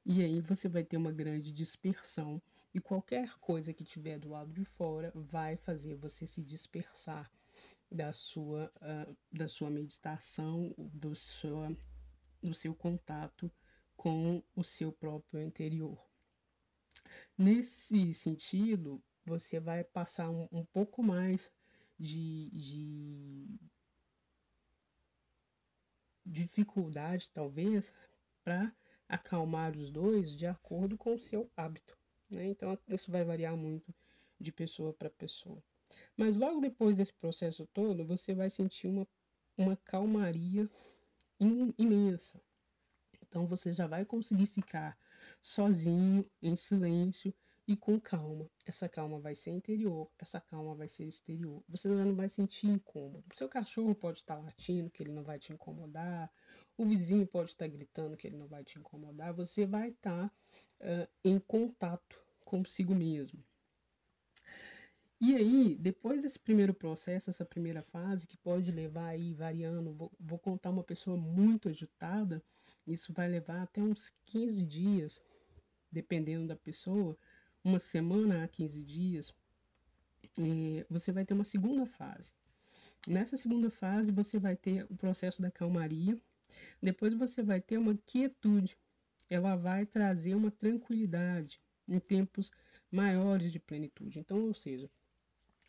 E aí você vai ter uma grande dispersão e qualquer coisa que tiver do lado de fora vai fazer você se dispersar da sua, uh, da sua meditação, do, sua, do seu contato com o seu próprio interior. Nesse sentido, você vai passar um, um pouco mais de, de dificuldade, talvez, para acalmar os dois de acordo com o seu hábito. Né? Então, isso vai variar muito de pessoa para pessoa. Mas logo depois desse processo todo, você vai sentir uma, uma calmaria imensa. Então, você já vai conseguir ficar sozinho, em silêncio, e com calma. Essa calma vai ser interior, essa calma vai ser exterior. Você não vai sentir incômodo. Seu cachorro pode estar latindo, que ele não vai te incomodar. O vizinho pode estar gritando, que ele não vai te incomodar. Você vai estar uh, em contato consigo mesmo. E aí, depois desse primeiro processo, essa primeira fase, que pode levar aí, variando, vou, vou contar uma pessoa muito agitada, isso vai levar até uns 15 dias, dependendo da pessoa, uma semana a 15 dias, é, você vai ter uma segunda fase. Nessa segunda fase, você vai ter o processo da calmaria, depois você vai ter uma quietude, ela vai trazer uma tranquilidade em tempos maiores de plenitude. Então, ou seja,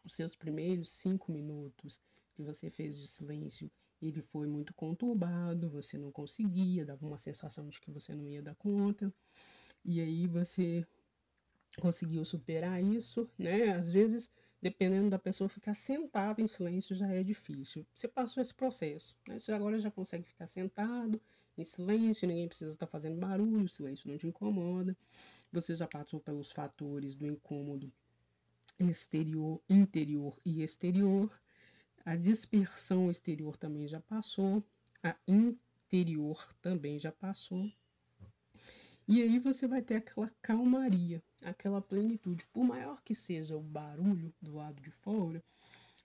os seus primeiros cinco minutos que você fez de silêncio, ele foi muito conturbado, você não conseguia, dava uma sensação de que você não ia dar conta, e aí você conseguiu superar isso, né? Às vezes, dependendo da pessoa, ficar sentado em silêncio já é difícil. Você passou esse processo, né? Você agora já consegue ficar sentado em silêncio, ninguém precisa estar fazendo barulho, o silêncio não te incomoda. Você já passou pelos fatores do incômodo exterior, interior e exterior. A dispersão exterior também já passou, a interior também já passou. E aí você vai ter aquela calmaria, aquela plenitude. Por maior que seja o barulho do lado de fora,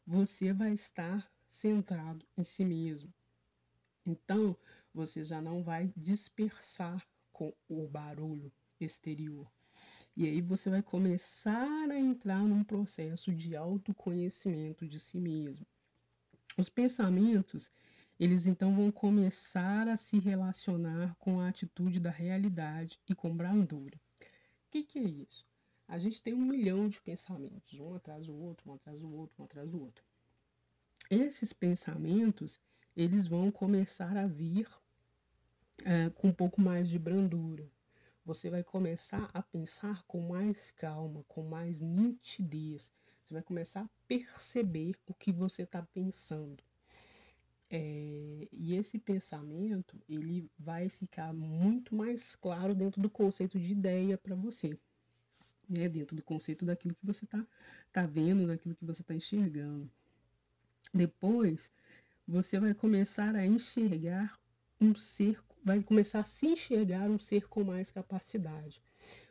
você vai estar centrado em si mesmo. Então, você já não vai dispersar com o barulho exterior. E aí você vai começar a entrar num processo de autoconhecimento de si mesmo. Os pensamentos, eles então vão começar a se relacionar com a atitude da realidade e com brandura. O que, que é isso? A gente tem um milhão de pensamentos, um atrás do outro, um atrás do outro, um atrás do outro. Esses pensamentos, eles vão começar a vir é, com um pouco mais de brandura, você vai começar a pensar com mais calma, com mais nitidez. Você vai começar a perceber o que você está pensando. É, e esse pensamento ele vai ficar muito mais claro dentro do conceito de ideia para você, né? dentro do conceito daquilo que você está tá vendo, daquilo que você está enxergando. Depois, você vai começar a enxergar um ser vai começar a se enxergar um ser com mais capacidade.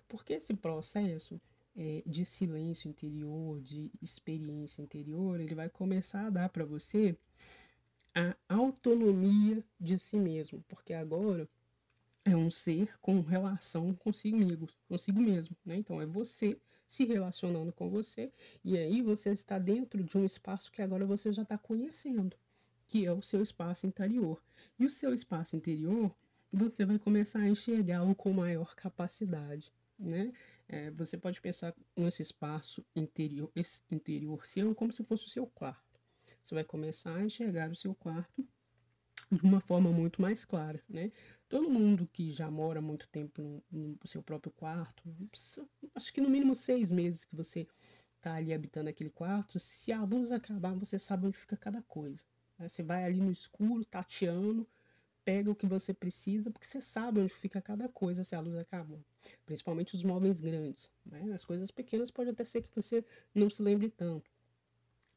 Porque esse processo é, de silêncio interior, de experiência interior, ele vai começar a dar para você a autonomia de si mesmo, porque agora é um ser com relação consigo consigo mesmo, né? Então é você se relacionando com você e aí você está dentro de um espaço que agora você já está conhecendo que é o seu espaço interior. E o seu espaço interior, você vai começar a enxergá-lo com maior capacidade, né? É, você pode pensar nesse espaço interior, interior seu como se fosse o seu quarto. Você vai começar a enxergar o seu quarto de uma forma muito mais clara, né? Todo mundo que já mora muito tempo no, no seu próprio quarto, acho que no mínimo seis meses que você está ali habitando aquele quarto, se a luz acabar, você sabe onde fica cada coisa. Né? Você vai ali no escuro, tateando, pega o que você precisa, porque você sabe onde fica cada coisa se a luz acabou. Principalmente os móveis grandes. Né? As coisas pequenas pode até ser que você não se lembre tanto.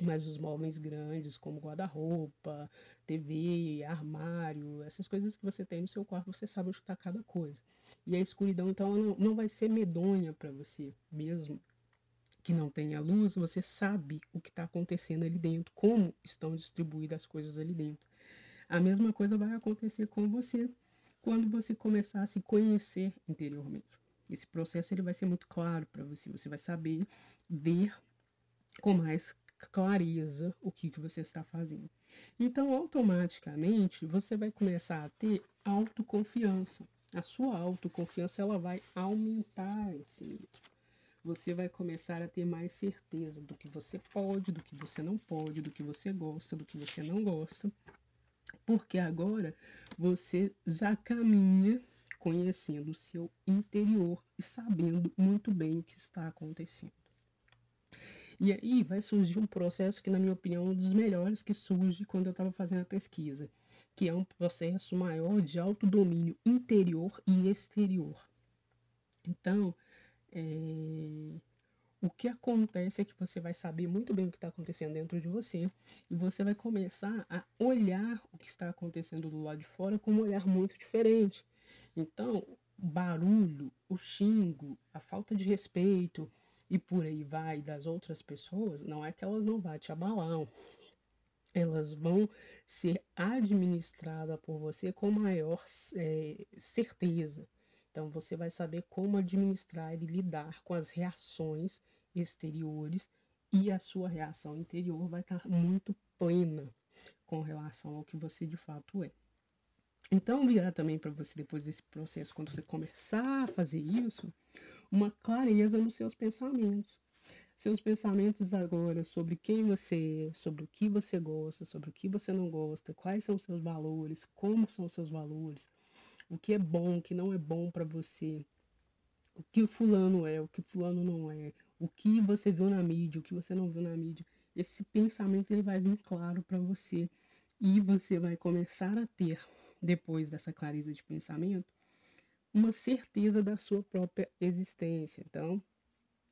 Mas os móveis grandes, como guarda-roupa, TV, armário, essas coisas que você tem no seu quarto, você sabe onde está cada coisa. E a escuridão, então, não, vai ser medonha para você mesmo que não tenha luz, você sabe o que está acontecendo ali dentro, como estão distribuídas as coisas ali dentro. A mesma coisa vai acontecer com você quando você começar a se conhecer interiormente. Esse processo ele vai ser muito claro para você. Você vai saber ver com mais clareza o que, que você está fazendo. Então, automaticamente, você vai começar a ter autoconfiança. A sua autoconfiança ela vai aumentar esse nível você vai começar a ter mais certeza do que você pode, do que você não pode, do que você gosta, do que você não gosta. Porque agora você já caminha conhecendo o seu interior e sabendo muito bem o que está acontecendo. E aí vai surgir um processo que, na minha opinião, é um dos melhores que surge quando eu estava fazendo a pesquisa, que é um processo maior de autodomínio interior e exterior. Então, é... O que acontece é que você vai saber muito bem o que está acontecendo dentro de você e você vai começar a olhar o que está acontecendo do lado de fora com um olhar muito diferente. Então, barulho, o xingo, a falta de respeito, e por aí vai das outras pessoas, não é que elas não vão te abalar. Elas vão ser administradas por você com maior é, certeza. Então você vai saber como administrar e lidar com as reações exteriores e a sua reação interior vai estar muito plena com relação ao que você de fato é. Então virá também para você depois desse processo, quando você começar a fazer isso, uma clareza nos seus pensamentos. Seus pensamentos agora sobre quem você é, sobre o que você gosta, sobre o que você não gosta, quais são seus valores, como são seus valores, o que é bom, o que não é bom para você, o que o fulano é, o que o fulano não é, o que você viu na mídia, o que você não viu na mídia. Esse pensamento ele vai vir claro para você e você vai começar a ter, depois dessa clareza de pensamento, uma certeza da sua própria existência. Então,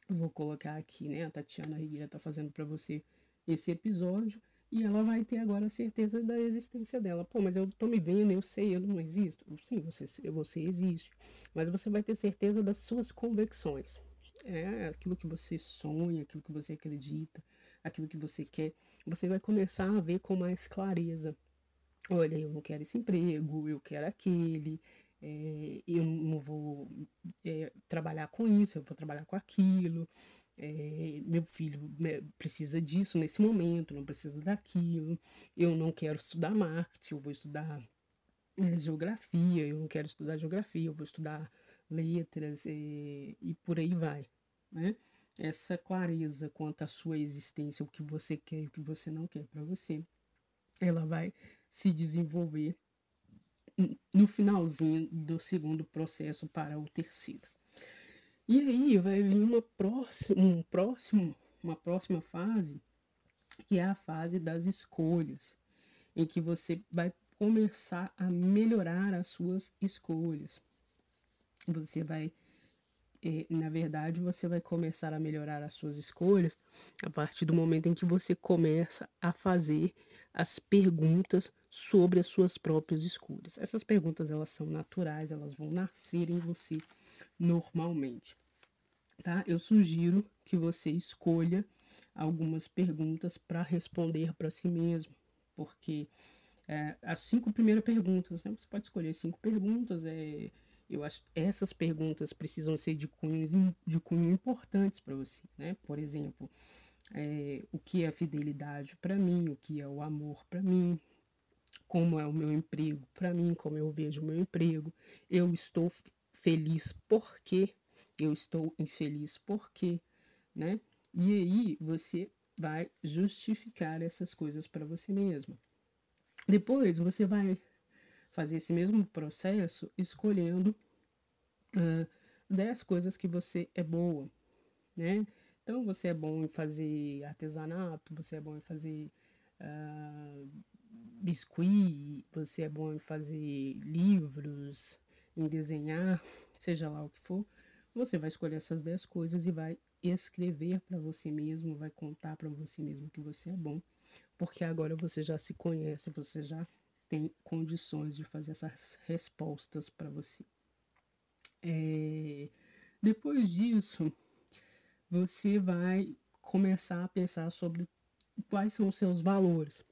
vou colocar aqui, né? A Tatiana Rigueira está fazendo para você esse episódio e ela vai ter agora a certeza da existência dela. Pô, mas eu tô me vendo, eu sei, eu não existo. Sim, você, você existe. Mas você vai ter certeza das suas convicções. É aquilo que você sonha, aquilo que você acredita, aquilo que você quer. Você vai começar a ver com mais clareza. Olha, eu não quero esse emprego, eu quero aquele, é, eu não vou é, trabalhar com isso, eu vou trabalhar com aquilo. É, meu filho né, precisa disso nesse momento, não precisa daquilo, eu não quero estudar marketing, eu vou estudar geografia, eu não quero estudar geografia, eu vou estudar letras e, e por aí vai, né? Essa clareza quanto à sua existência, o que você quer e o que você não quer para você, ela vai se desenvolver no finalzinho do segundo processo para o terceiro. E aí vai vir uma próxima, um próximo, uma próxima fase, que é a fase das escolhas, em que você vai começar a melhorar as suas escolhas. Você vai, é, na verdade, você vai começar a melhorar as suas escolhas a partir do momento em que você começa a fazer as perguntas sobre as suas próprias escolhas. Essas perguntas elas são naturais, elas vão nascer em você normalmente. Tá? Eu sugiro que você escolha algumas perguntas para responder para si mesmo, porque é, as cinco primeiras perguntas, né? Você pode escolher cinco perguntas. É, eu acho essas perguntas precisam ser de cunho, de cunho importantes para você, né? Por exemplo, é, o que é fidelidade para mim, o que é o amor para mim, como é o meu emprego para mim, como eu vejo o meu emprego, eu estou feliz porque eu estou infeliz porque, né? E aí você vai justificar essas coisas para você mesmo. Depois você vai fazer esse mesmo processo escolhendo uh, 10 coisas que você é boa, né? Então você é bom em fazer artesanato, você é bom em fazer uh, biscuit, você é bom em fazer livros, em desenhar, seja lá o que for, você vai escolher essas 10 coisas e vai escrever para você mesmo, vai contar para você mesmo que você é bom, porque agora você já se conhece, você já tem condições de fazer essas respostas para você. É... Depois disso, você vai começar a pensar sobre quais são os seus valores.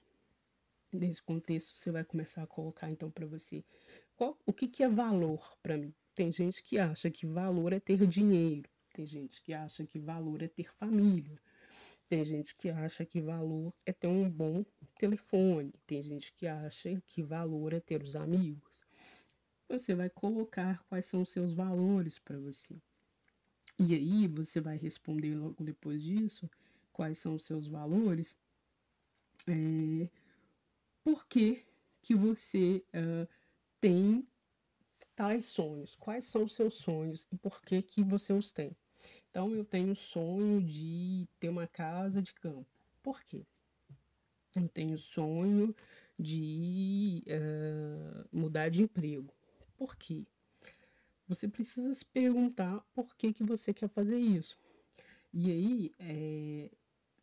Nesse contexto, você vai começar a colocar então para você qual, o que, que é valor para mim? Tem gente que acha que valor é ter dinheiro, tem gente que acha que valor é ter família, tem gente que acha que valor é ter um bom telefone, tem gente que acha que valor é ter os amigos. Você vai colocar quais são os seus valores para você. E aí você vai responder logo depois disso quais são os seus valores. É, por que, que você uh, tem tais sonhos? Quais são os seus sonhos e por que que você os tem? Então eu tenho o sonho de ter uma casa de campo. Por quê? Eu tenho sonho de uh, mudar de emprego. Por quê? Você precisa se perguntar por que, que você quer fazer isso. E aí é,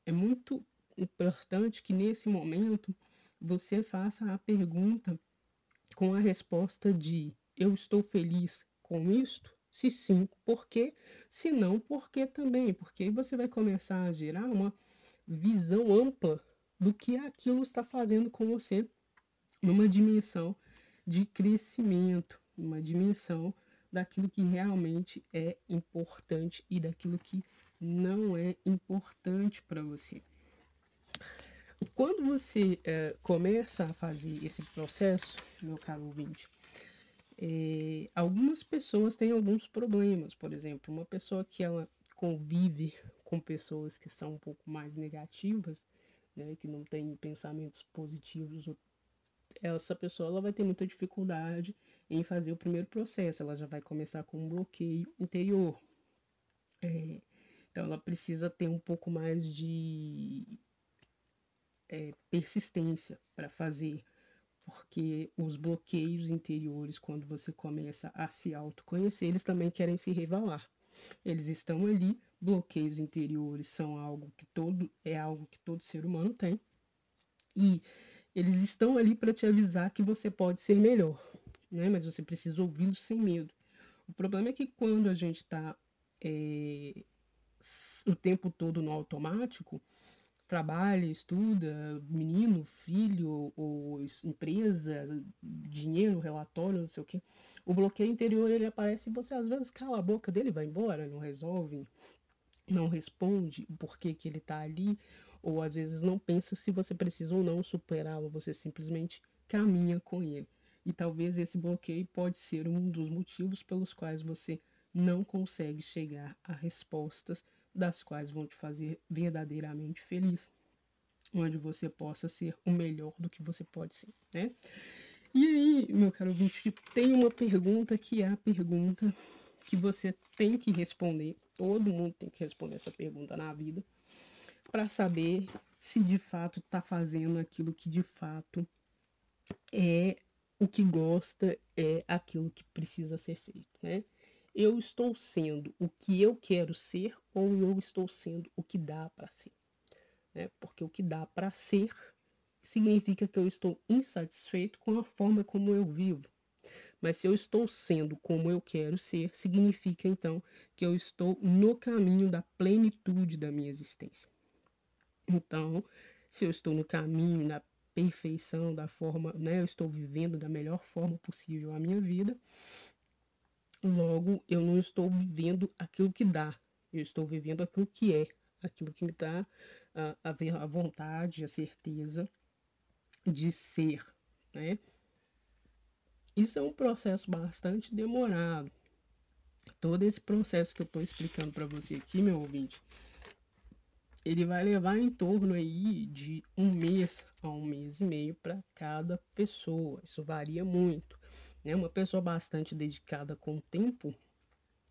é muito importante que nesse momento você faça a pergunta com a resposta de eu estou feliz com isto, Se sim, por quê? Se não, por quê também? Porque você vai começar a gerar uma visão ampla do que aquilo está fazendo com você numa dimensão de crescimento, uma dimensão daquilo que realmente é importante e daquilo que não é importante para você. Quando você é, começa a fazer esse processo, meu caro ouvinte, é, algumas pessoas têm alguns problemas. Por exemplo, uma pessoa que ela convive com pessoas que são um pouco mais negativas, né, que não tem pensamentos positivos, essa pessoa ela vai ter muita dificuldade em fazer o primeiro processo. Ela já vai começar com um bloqueio interior. É, então, ela precisa ter um pouco mais de é, persistência para fazer porque os bloqueios interiores, quando você começa a se autoconhecer, eles também querem se revelar. Eles estão ali, bloqueios interiores são algo que todo é algo que todo ser humano tem. E eles estão ali para te avisar que você pode ser melhor, né? Mas você precisa ouvi-los sem medo. O problema é que quando a gente está é, o tempo todo no automático, trabalha, estuda, menino, filho, ou empresa, dinheiro, relatório, não sei o que. O bloqueio interior ele aparece e você às vezes cala a boca dele, vai embora, não resolve, não responde o porquê que ele está ali, ou às vezes não pensa se você precisa ou não superá-lo, você simplesmente caminha com ele. E talvez esse bloqueio pode ser um dos motivos pelos quais você não consegue chegar a respostas das quais vão te fazer verdadeiramente feliz, onde você possa ser o melhor do que você pode ser, né? E aí, meu caro ouvinte, tem uma pergunta que é a pergunta que você tem que responder, todo mundo tem que responder essa pergunta na vida, para saber se de fato está fazendo aquilo que de fato é o que gosta, é aquilo que precisa ser feito, né? Eu estou sendo o que eu quero ser ou eu estou sendo o que dá para ser. Né? Porque o que dá para ser significa que eu estou insatisfeito com a forma como eu vivo. Mas se eu estou sendo como eu quero ser, significa então que eu estou no caminho da plenitude da minha existência. Então, se eu estou no caminho da perfeição, da forma, né, eu estou vivendo da melhor forma possível a minha vida, Logo, eu não estou vivendo aquilo que dá, eu estou vivendo aquilo que é, aquilo que me dá a, a, vontade, a certeza de ser, né? Isso é um processo bastante demorado. Todo esse processo que eu estou explicando para você aqui, meu ouvinte, ele vai levar em torno aí de um mês a um mês e meio para cada pessoa. Isso varia muito. Né? Uma pessoa bastante dedicada com o tempo,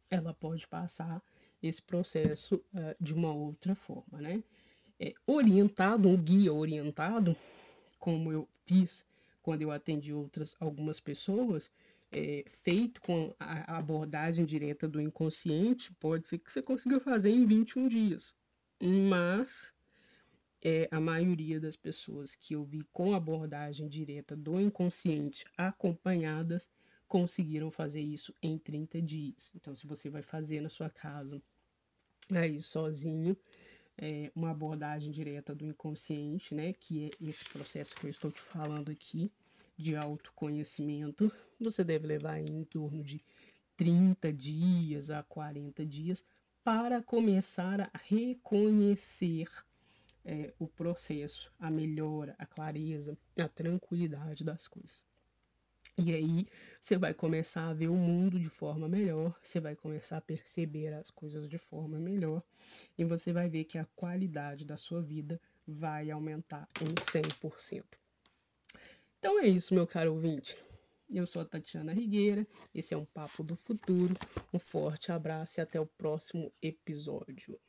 ela pode passar esse processo uh, de uma outra forma, né? É, orientado, um guia orientado, como eu fiz quando eu atendi outras algumas pessoas, é, feito com a abordagem direta do inconsciente, pode ser que você consiga fazer em 21 dias. Mas é, a maioria das pessoas que eu vi com abordagem direta do inconsciente acompanhadas conseguiram fazer isso em 30 dias. Então, se você vai fazer na sua casa aí sozinho, é, uma abordagem direta do inconsciente, né, que é esse processo que eu estou te falando aqui de autoconhecimento, você deve levar em torno de 30 dias a 40 dias para começar a reconhecer é, o processo, a melhora, a clareza, a tranquilidade das coisas. E aí você vai começar a ver o mundo de forma melhor, você vai começar a perceber as coisas de forma melhor e você vai ver que a qualidade da sua vida vai aumentar em 100%. Então é isso, meu caro ouvinte. Eu sou a Tatiana Rigueira, esse é um Papo do Futuro. Um forte abraço e até o próximo episódio.